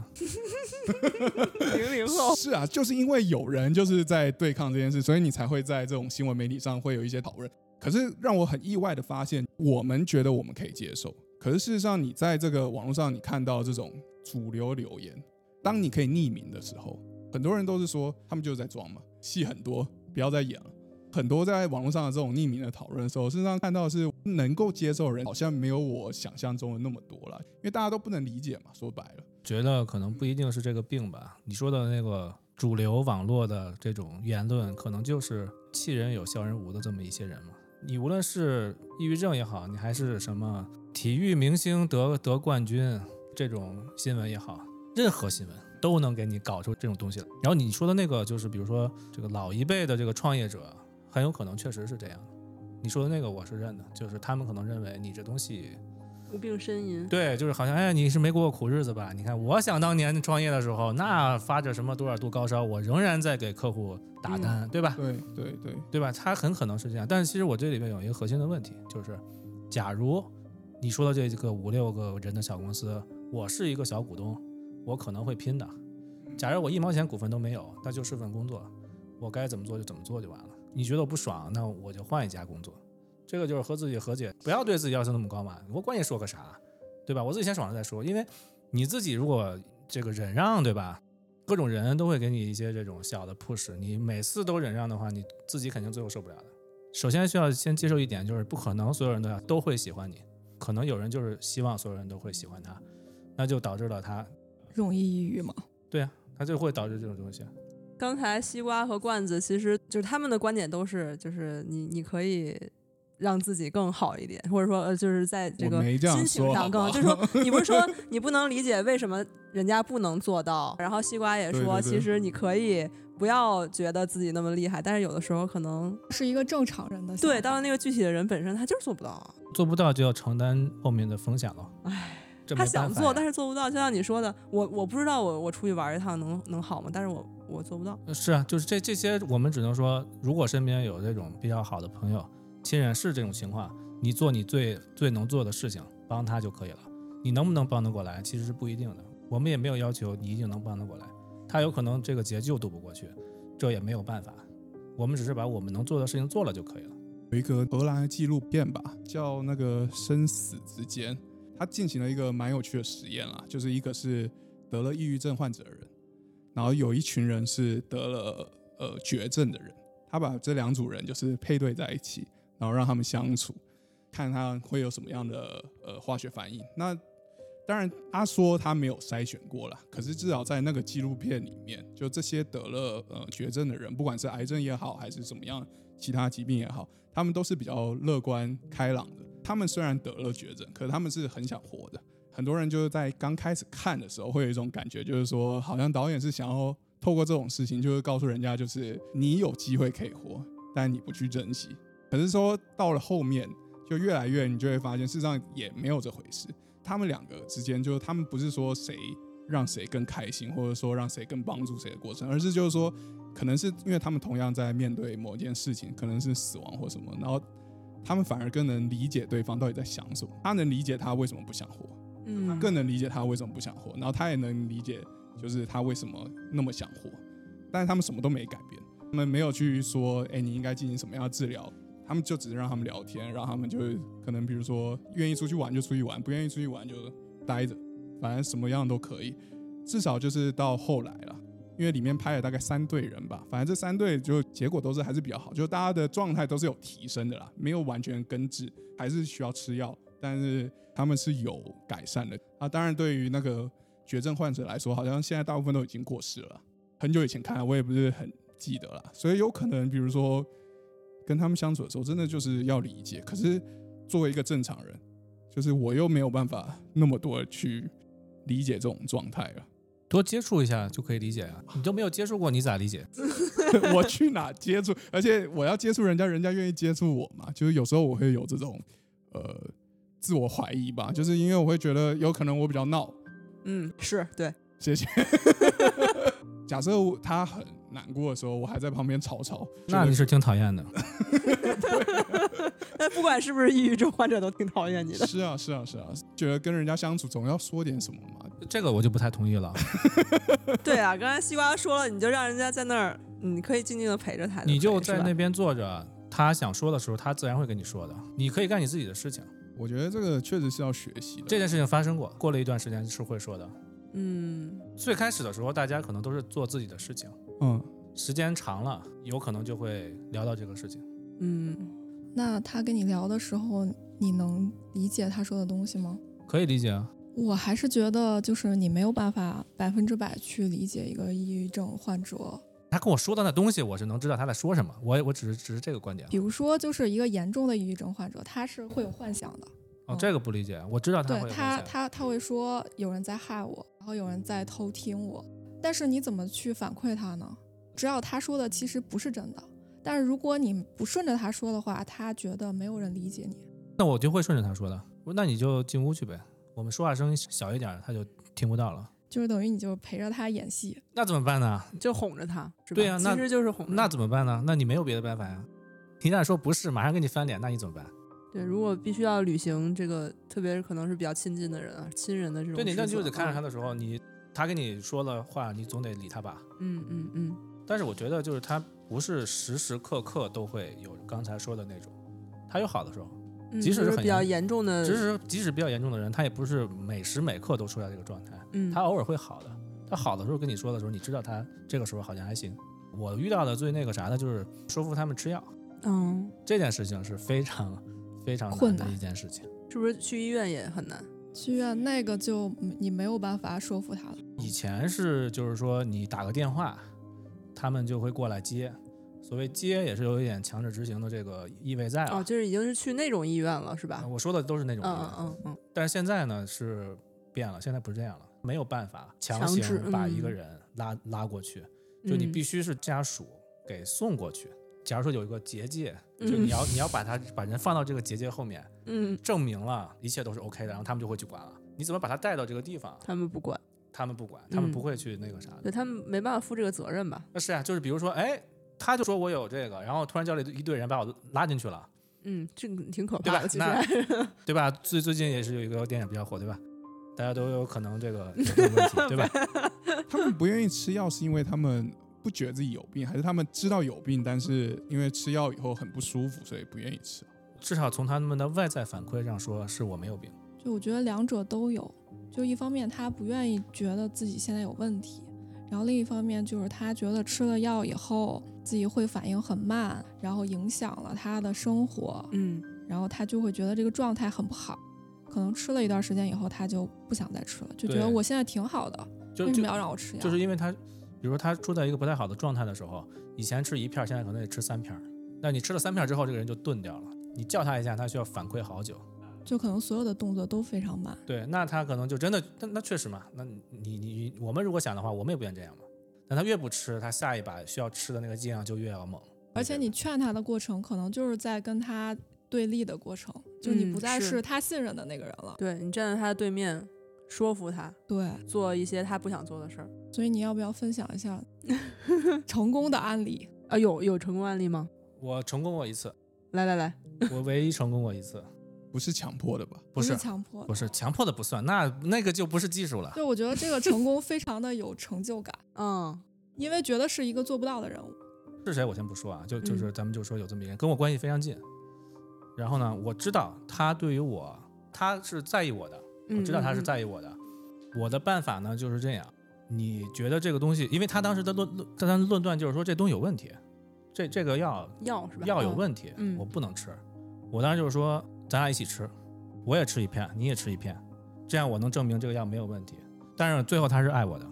零零后，是啊，就是因为有人就是在对抗这件事，所以你才会在这种新闻媒体上会有一些讨论。可是让我很意外的发现，我们觉得我们可以接受，可是事实上，你在这个网络上你看到这种主流留言，当你可以匿名的时候，很多人都是说他们就是在装嘛，戏很多，不要再演了。很多在网络上的这种匿名的讨论的时候，事实上看到是能够接受的人好像没有我想象中的那么多了，因为大家都不能理解嘛，说白了。觉得可能不一定是这个病吧。你说的那个主流网络的这种言论，可能就是气人有笑人无的这么一些人嘛。你无论是抑郁症也好，你还是什么体育明星得得冠军这种新闻也好，任何新闻都能给你搞出这种东西来。然后你说的那个，就是比如说这个老一辈的这个创业者，很有可能确实是这样的。你说的那个我是认的，就是他们可能认为你这东西无病呻吟。对，就是好像哎，你是没过过苦日子吧？你看，我想当年创业的时候，那发着什么多少度高烧，我仍然在给客户打单，对吧？对对对，对吧？他很可能是这样，但是其实我这里面有一个核心的问题，就是假如你说的这个五六个人的小公司，我是一个小股东，我可能会拼的。假如我一毛钱股份都没有，那就是份工作，我该怎么做就怎么做就完了。你觉得我不爽，那我就换一家工作。这个就是和自己和解，不要对自己要求那么高嘛。我管你说个啥，对吧？我自己先爽了再说。因为你自己如果这个忍让，对吧？各种人都会给你一些这种小的 push，你每次都忍让的话，你自己肯定最后受不了的。首先需要先接受一点，就是不可能所有人都要都会喜欢你，可能有人就是希望所有人都会喜欢他，那就导致了他，容易抑郁嘛。对啊，他就会导致这种东西。刚才西瓜和罐子其实就是他们的观点都是，就是你你可以让自己更好一点，或者说呃就是在这个心情上更好，就是说 你不是说你不能理解为什么人家不能做到，然后西瓜也说，对对对其实你可以不要觉得自己那么厉害，但是有的时候可能是一个正常人的想对，当然那个具体的人本身他就是做不到啊，做不到就要承担后面的风险了。唉。这他想做，但是是做不到。就像你说的，我我不知道我我出去玩一趟能能好吗？但是我我做不到。是啊，就是这这些，我们只能说，如果身边有这种比较好的朋友、亲人是这种情况，你做你最最能做的事情，帮他就可以了。你能不能帮得过来，其实是不一定的。我们也没有要求你一定能帮得过来，他有可能这个劫就渡不过去，这也没有办法。我们只是把我们能做的事情做了就可以了。有一个荷兰的纪录片吧，叫那个《生死之间》，他进行了一个蛮有趣的实验啦，就是一个是得了抑郁症患者的人，然后有一群人是得了呃绝症的人，他把这两组人就是配对在一起，然后让他们相处，看他会有什么样的呃化学反应。那当然，他说他没有筛选过了，可是至少在那个纪录片里面，就这些得了呃绝症的人，不管是癌症也好，还是怎么样其他疾病也好，他们都是比较乐观开朗的。他们虽然得了绝症，可是他们是很想活的。很多人就是在刚开始看的时候，会有一种感觉，就是说，好像导演是想要透过这种事情，就是告诉人家，就是你有机会可以活，但你不去珍惜。可是说到了后面，就越来越，你就会发现，事实上也没有这回事。他们两个之间，就是他们不是说谁让谁更开心，或者说让谁更帮助谁的过程，而是就是说，可能是因为他们同样在面对某件事情，可能是死亡或什么，然后他们反而更能理解对方到底在想什么，他能理解他为什么不想活，嗯，更能理解他为什么不想活，然后他也能理解就是他为什么那么想活，但是他们什么都没改变，他们没有去说，哎，你应该进行什么样的治疗，他们就只是让他们聊天，让他们就可能比如说愿意出去玩就出去玩，不愿意出去玩就待着，反正什么样都可以，至少就是到后来了。因为里面拍了大概三队人吧，反正这三队就结果都是还是比较好，就大家的状态都是有提升的啦，没有完全根治，还是需要吃药，但是他们是有改善的啊。当然，对于那个绝症患者来说，好像现在大部分都已经过世了，很久以前看我也不是很记得了，所以有可能比如说跟他们相处的时候，真的就是要理解。可是作为一个正常人，就是我又没有办法那么多的去理解这种状态了。多接触一下就可以理解啊，你都没有接触过，你咋理解？我去哪接触？而且我要接触人家，人家愿意接触我嘛？就是有时候我会有这种呃自我怀疑吧，就是因为我会觉得有可能我比较闹。嗯，是对，谢谢。假设他很难过的时候，我还在旁边吵吵，那你是挺讨厌的。但不管是不是抑郁症患者，都挺讨厌你的。是啊是啊是啊，觉得跟人家相处总要说点什么嘛。这个我就不太同意了。对啊，刚才西瓜说了，你就让人家在那儿，你可以静静的陪着他，你就在那边坐着，他想说的时候，他自然会跟你说的。你可以干你自己的事情。我觉得这个确实是要学习的。这件事情发生过，过了一段时间是会说的。嗯，最开始的时候，大家可能都是做自己的事情，嗯，时间长了，有可能就会聊到这个事情。嗯，那他跟你聊的时候，你能理解他说的东西吗？可以理解啊，我还是觉得，就是你没有办法百分之百去理解一个抑郁症患者。他跟我说的那东西，我是能知道他在说什么。我我只是只是这个观点。比如说，就是一个严重的抑郁症患者，他是会有幻想的。哦，这个不理解，我知道他会有对他，他他会说有人在害我，然后有人在偷听我，但是你怎么去反馈他呢？只要他说的其实不是真的，但是如果你不顺着他说的话，他觉得没有人理解你。那我就会顺着他说的。那你就进屋去呗，我们说话声音小一点，他就听不到了。就是等于你就陪着他演戏，那怎么办呢？就哄着他，是吧对啊那其实就是哄着他。那怎么办呢？那你没有别的办法呀。一旦说不是，马上跟你翻脸，那你怎么办？对，如果必须要履行这个，特别是可能是比较亲近的人啊、亲人的这种对你，那就得看着他嗯的时候，你他跟你说的话，你总得理他吧。嗯嗯嗯，但是我觉得就是他不是时时刻刻都会有刚才说的那种，他有好的时候，嗯即使就是是比较很严严重的，即使即使比较严重的人，他也不是每时每刻都处在这个状态，嗯，他偶尔会好的。他好的时候跟你说的时候，你知道他这个时候好像还行。我遇到的最那个啥的，就是说服他们吃药嗯，这件事情是非常非常困难的一件事情。是不是去医院也很难？去医院那个就你没有办法说服他了。以前是就是说你打个电话，他们就会过来接。所谓接也是有一点强制执行的这个意味在了。哦，就是已经是去那种医院了，是吧？我说的都是那种医院，嗯嗯嗯但是现在呢是变了，现在不是这样了，没有办法强行把一个嗯人拉、拉过去，嗯，就你必须须是家属给送过去。假如说有一个结界，就嗯你要、你要把他把人放到这个结界后面，嗯，证明了一切都是 OK 的，然后他们就会去管了。你怎么把他带到这个地方？他们不管，他们不管，他们嗯不会去那个啥的。对他们没办法负这个责任吧？那是啊，就是比如说，哎，他就说我有这个，然后突然叫了一堆人把我拉进去了，嗯，这挺可对吧怕的，其实那 对吧？最最近也是有一个电影比较火，对吧？大家都有可能这个有这个问题，对吧？他们不愿意吃药是因为他们不觉得自己有病，还是他们知道有病，但是因为吃药以后很不舒服，所以不愿意吃？至少从他们的外在反馈上说，是我没有病。就我觉得两者都有，就一方面他不愿意觉得自己现在有问题，然后另一方面就是他觉得吃了药以后自己会反应很慢，然后影响了他的生活，嗯然后他就会觉得这个状态很不好，可能吃了一段时间以后他就不想再吃了，就觉得我现在挺好的，就就为什么要让我吃药？就是因为他，比如说他处在一个不太好的状态的时候，以前吃一片儿，现在可能得吃三片儿。那你吃了三片儿之后，这个人就钝掉了。你叫他一下，他需要反馈好久。就可能所有的动作都非常慢。对，那他可能就真的，那那确实嘛。那你你你，我们如果想的话，我们也不愿这样嘛。但他越不吃，他下一把需要吃的那个剂量就越要猛。而且你劝他的过程，可能就是在跟他对立的过程，就你嗯不再是是他信任的那个人了。对你站在他的对面，说服他对，做一些他不想做的事儿。所以你要不要分享一下 成功的案例？啊，有有成功案例吗？我成功过一次，来来来，我唯一成功过一次，不是强迫的吧？不是强迫的不。是强迫的不算，那那个就不是技术了。对，我觉得这个成功非常的有成就感，嗯因为觉得是一个做不到的人物。是谁我先不说啊，就嗯就是咱们就说有这么一个人，跟我关系非常近。然后呢，我知道他对于我，他是在意我的，嗯，我知道他是嗯在意我的。我的办法呢就是这样，你觉得这个东西，因为他当时的论论，他的论断就是说这东西有问题，这这个药嗯药是吧？药有嗯问题，嗯我不能吃。我当时就是说，咱俩一起吃，我也吃一片，你也吃一片，这样我能证明这个药没有问题。但是最后他是爱我的，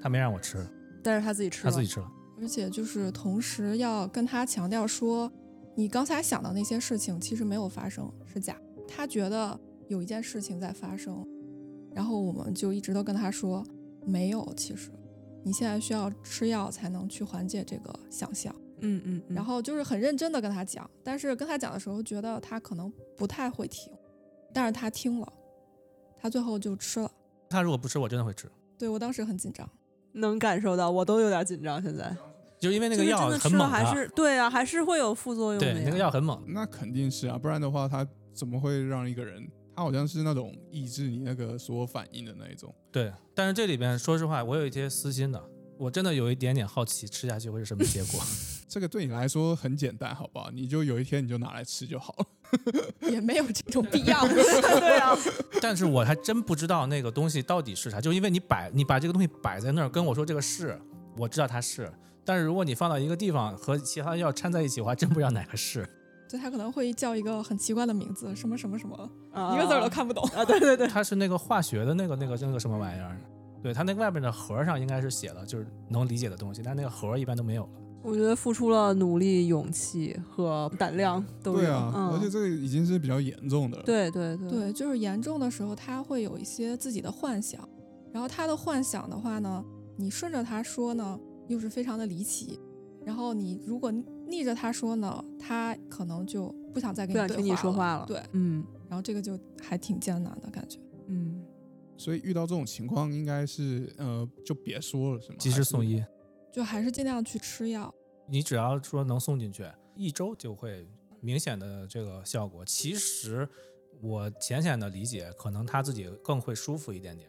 他没让我吃，但是他自己吃了，他自己吃了。而且就是同时要跟他强调说，你刚才想的那些事情其实没有发生，是假。他觉得有一件事情在发生，然后我们就一直都跟他说，没有，其实你现在需要吃药才能去缓解这个想象。嗯嗯，嗯然后就是很认真的跟他讲，但是跟他讲的时候，觉得他可能不太会听，但是他听了，他最后就吃了。他如果不吃，我真的会吃，对我当时很紧张，能感受到，我都有点紧张。现在就因为那个药真的吃了很猛的，还是对啊，还是会有副作用。对那个药很猛。那肯定是啊，不然的话，他怎么会让一个人？他好像是那种抑制你那个所有反应的那一种。对，但是这里边说实话，我有一些私心的，我真的有一点点好奇，吃下去会是什么结果。这个对你来说很简单，好不好？你就有一天你就拿来吃就好了。也没有这种必要。对啊，但是我还真不知道那个东西到底是啥，就因为你摆你把这个东西摆在那儿跟我说这个是，我知道它是，但是如果你放到一个地方和其他药掺在一起，我还真不知道哪个是。对，它可能会叫一个很奇怪的名字，什么什么什么，啊一个字儿都看不懂。啊！对对对，它是那个化学的那个那个那个什么玩意儿？对，它那个外面的盒上应该是写了就是能理解的东西，但那个盒一般都没有了。我觉得付出了努力、勇气和胆量都有。对啊，嗯、而且这个已经是比较严重的了。对对对对，就是严重的时候，他会有一些自己的幻想，然后他的幻想的话呢，你顺着他说呢，又是非常的离奇，然后你如果逆着他说呢，他可能就不想再跟不想听你对话说话了。对，嗯然后这个就还挺艰难的感觉。嗯，所以遇到这种情况，应该是呃，就别说了，是吗？及时送医，就还是尽量去吃药。你只要说能送进去，一周就会明显的这个效果。其实我浅显的理解，可能他自己更会舒服一点点。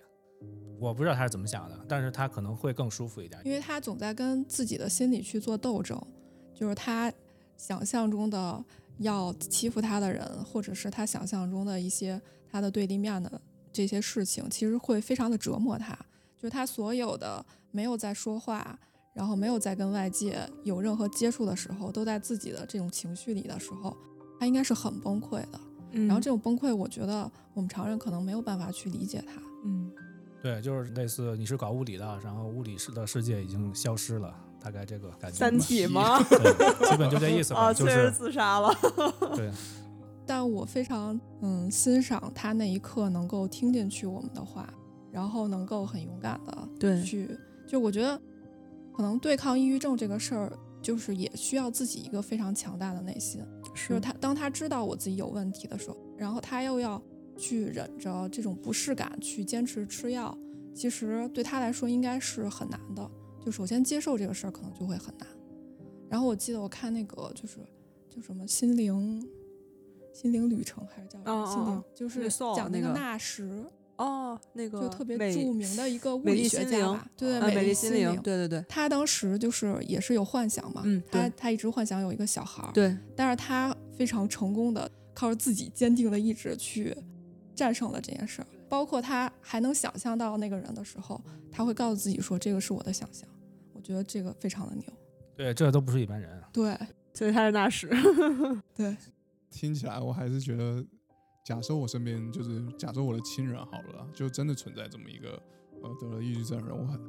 我不知道他是怎么想的，但是他可能会更舒服一点。因为他总在跟自己的心理去做斗争，就是他想象中的要欺负他的人，或者是他想象中的一些他的对立面的这些事情，其实会非常的折磨他。就是他所有的没有在说话，然后没有再跟外界有任何接触的时候，都在自己的这种情绪里的时候，他应该是很崩溃的。嗯然后这种崩溃，我觉得我们常人可能没有办法去理解他。嗯对，就是类似你是搞物理的，然后物理世的世界已经消失了，大概这个感觉。三体吗？对，基本就这意思吧，啊，确实就是自杀了。对，但我非常嗯欣赏他那一刻能够听进去我们的话，然后能够很勇敢的对去，就我觉得可能对抗抑郁症这个事儿，就是也需要自己一个非常强大的内心。就是他当他知道我自己有问题的时候，然后他又要去忍着这种不适感去坚持吃药，其实对他来说应该是很难的。就首先接受这个事儿可能就会很难。然后我记得我看那个就是叫什么心灵心灵旅程还是叫心灵就是讲那个那个纳什，哦，那个就特别著名的一个物理学家吧，对，啊，美丽心灵。对对对他当时就是也是有幻想嘛，嗯他他一直幻想有一个小孩儿，对，但是他非常成功的靠着自己坚定的意志去战胜了这件事儿。包括他还能想象到那个人的时候，他会告诉自己说：“这个是我的想象。”我觉得这个非常的牛。对，这都不是一般人。对所以他是纳什。对，听起来我还是觉得，假设我身边就是假设我的亲人好了，就真的存在这么一个呃得了抑郁症的人，我还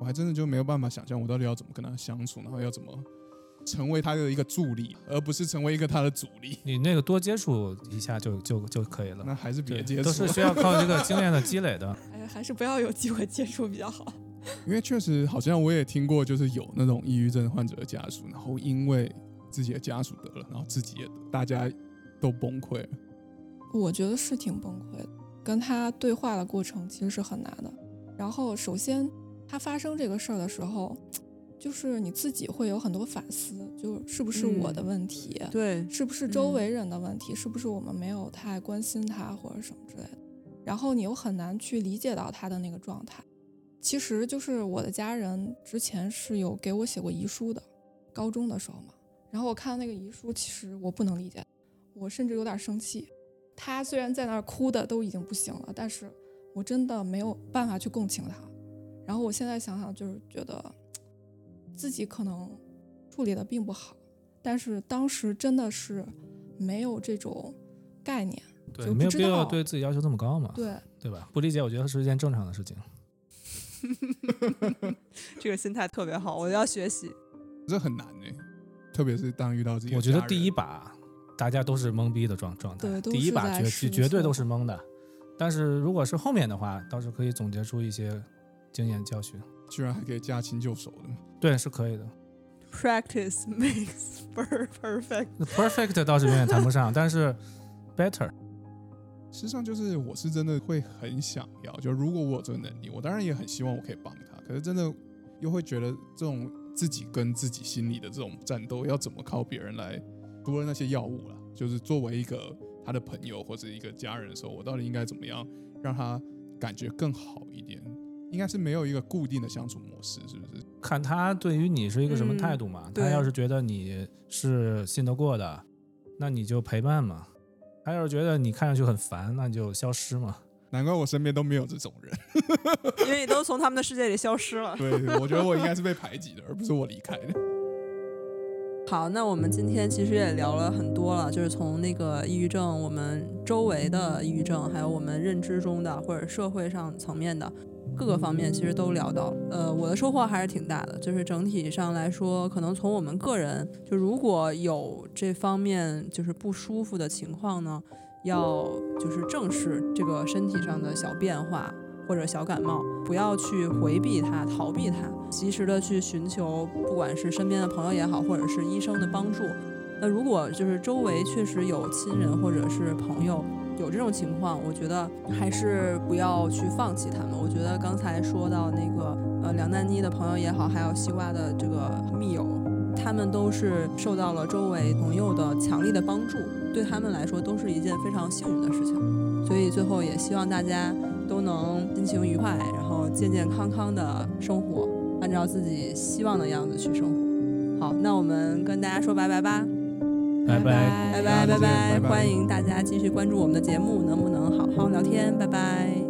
我还真的就没有办法想象我到底要怎么跟他相处，然后要怎么成为他的一个助力，而不是成为一个他的阻力。你那个多接触一下就就就可以了。那还是别接触，都是需要靠这个 经验的积累的。哎呀，还是不要有机会接触比较好。因为确实好像我也听过，就是有那种抑郁症患者的家属，然后因为自己的家属得了，然后自己也得，大家都崩溃了。我觉得是挺崩溃的，跟他对话的过程其实是很难的。然后首先他发生这个事儿的时候，就是你自己会有很多反思，就是不是我的嗯问题，对，是不是周围人的问题，是不是我们没有太关心他或者什么之类的。然后你又很难去理解到他的那个状态。其实就是我的家人之前是有给我写过遗书的，高中的时候嘛。然后我看到那个遗书，其实我不能理解，我甚至有点生气。他虽然在那儿哭的都已经不行了，但是我真的没有办法去共情他。然后我现在想想，就是觉得自己可能处理的并不好，但是当时真的是没有这种概念，对，就不知没有必要对自己要求这么高嘛，对，对吧？不理解，我觉得是一件正常的事情。这个心态特别好，我要学习。这很难呢、特别是当遇到自己我觉得第一把大家都是懵逼的状状态，对第一把绝绝对都是懵的。但是如果是后面的话，倒是可以总结出一些经验教训。居然还可以驾轻就熟的，对，是可以的。Practice makes per perfect。perfect 倒是永远谈不上，但是 better 实际上就是我是真的会很想要，就如果我有这个能力，我当然也很希望我可以帮他，可是真的又会觉得这种自己跟自己心里的这种战斗，要怎么靠别人来？除了那些药物了，就是作为一个他的朋友或者一个家人的时候，我到底应该怎么样让他感觉更好一点？应该是没有一个固定的相处模式，是不是？看他对于你是一个什么嗯态度嘛。他要是觉得你是信得过的，那你就陪伴嘛；他要是觉得你看上去很烦，那你就消失嘛。难怪我身边都没有这种人。因为你都从他们的世界里消失了。对，我觉得我应该是被排挤的，而不是我离开的。好，那我们今天其实也聊了很多了，就是从那个抑郁症，我们周围的抑郁症，还有我们认知中的或者社会上层面的各个方面，其实都聊到了。呃，我的收获还是挺大的，就是整体上来说，可能从我们个人，就如果有这方面就是不舒服的情况呢，要就是正视这个身体上的小变化。或者小感冒，不要去回避它、逃避它，及时的去寻求，不管是身边的朋友也好，或者是医生的帮助。那如果就是周围确实有亲人或者是朋友有这种情况，我觉得还是不要去放弃他们。我觉得刚才说到那个呃梁丹妮的朋友也好，还有西瓜的这个密友，他们都是受到了周围朋友的强力的帮助，对他们来说都是一件非常幸运的事情。所以最后也希望大家都能心情愉快，然后健健康康的生活，按照自己希望的样子去生活。好，那我们跟大家说拜拜吧，拜拜。拜拜拜拜欢迎大家继续关注我们的节目，能不能好好聊天？拜拜。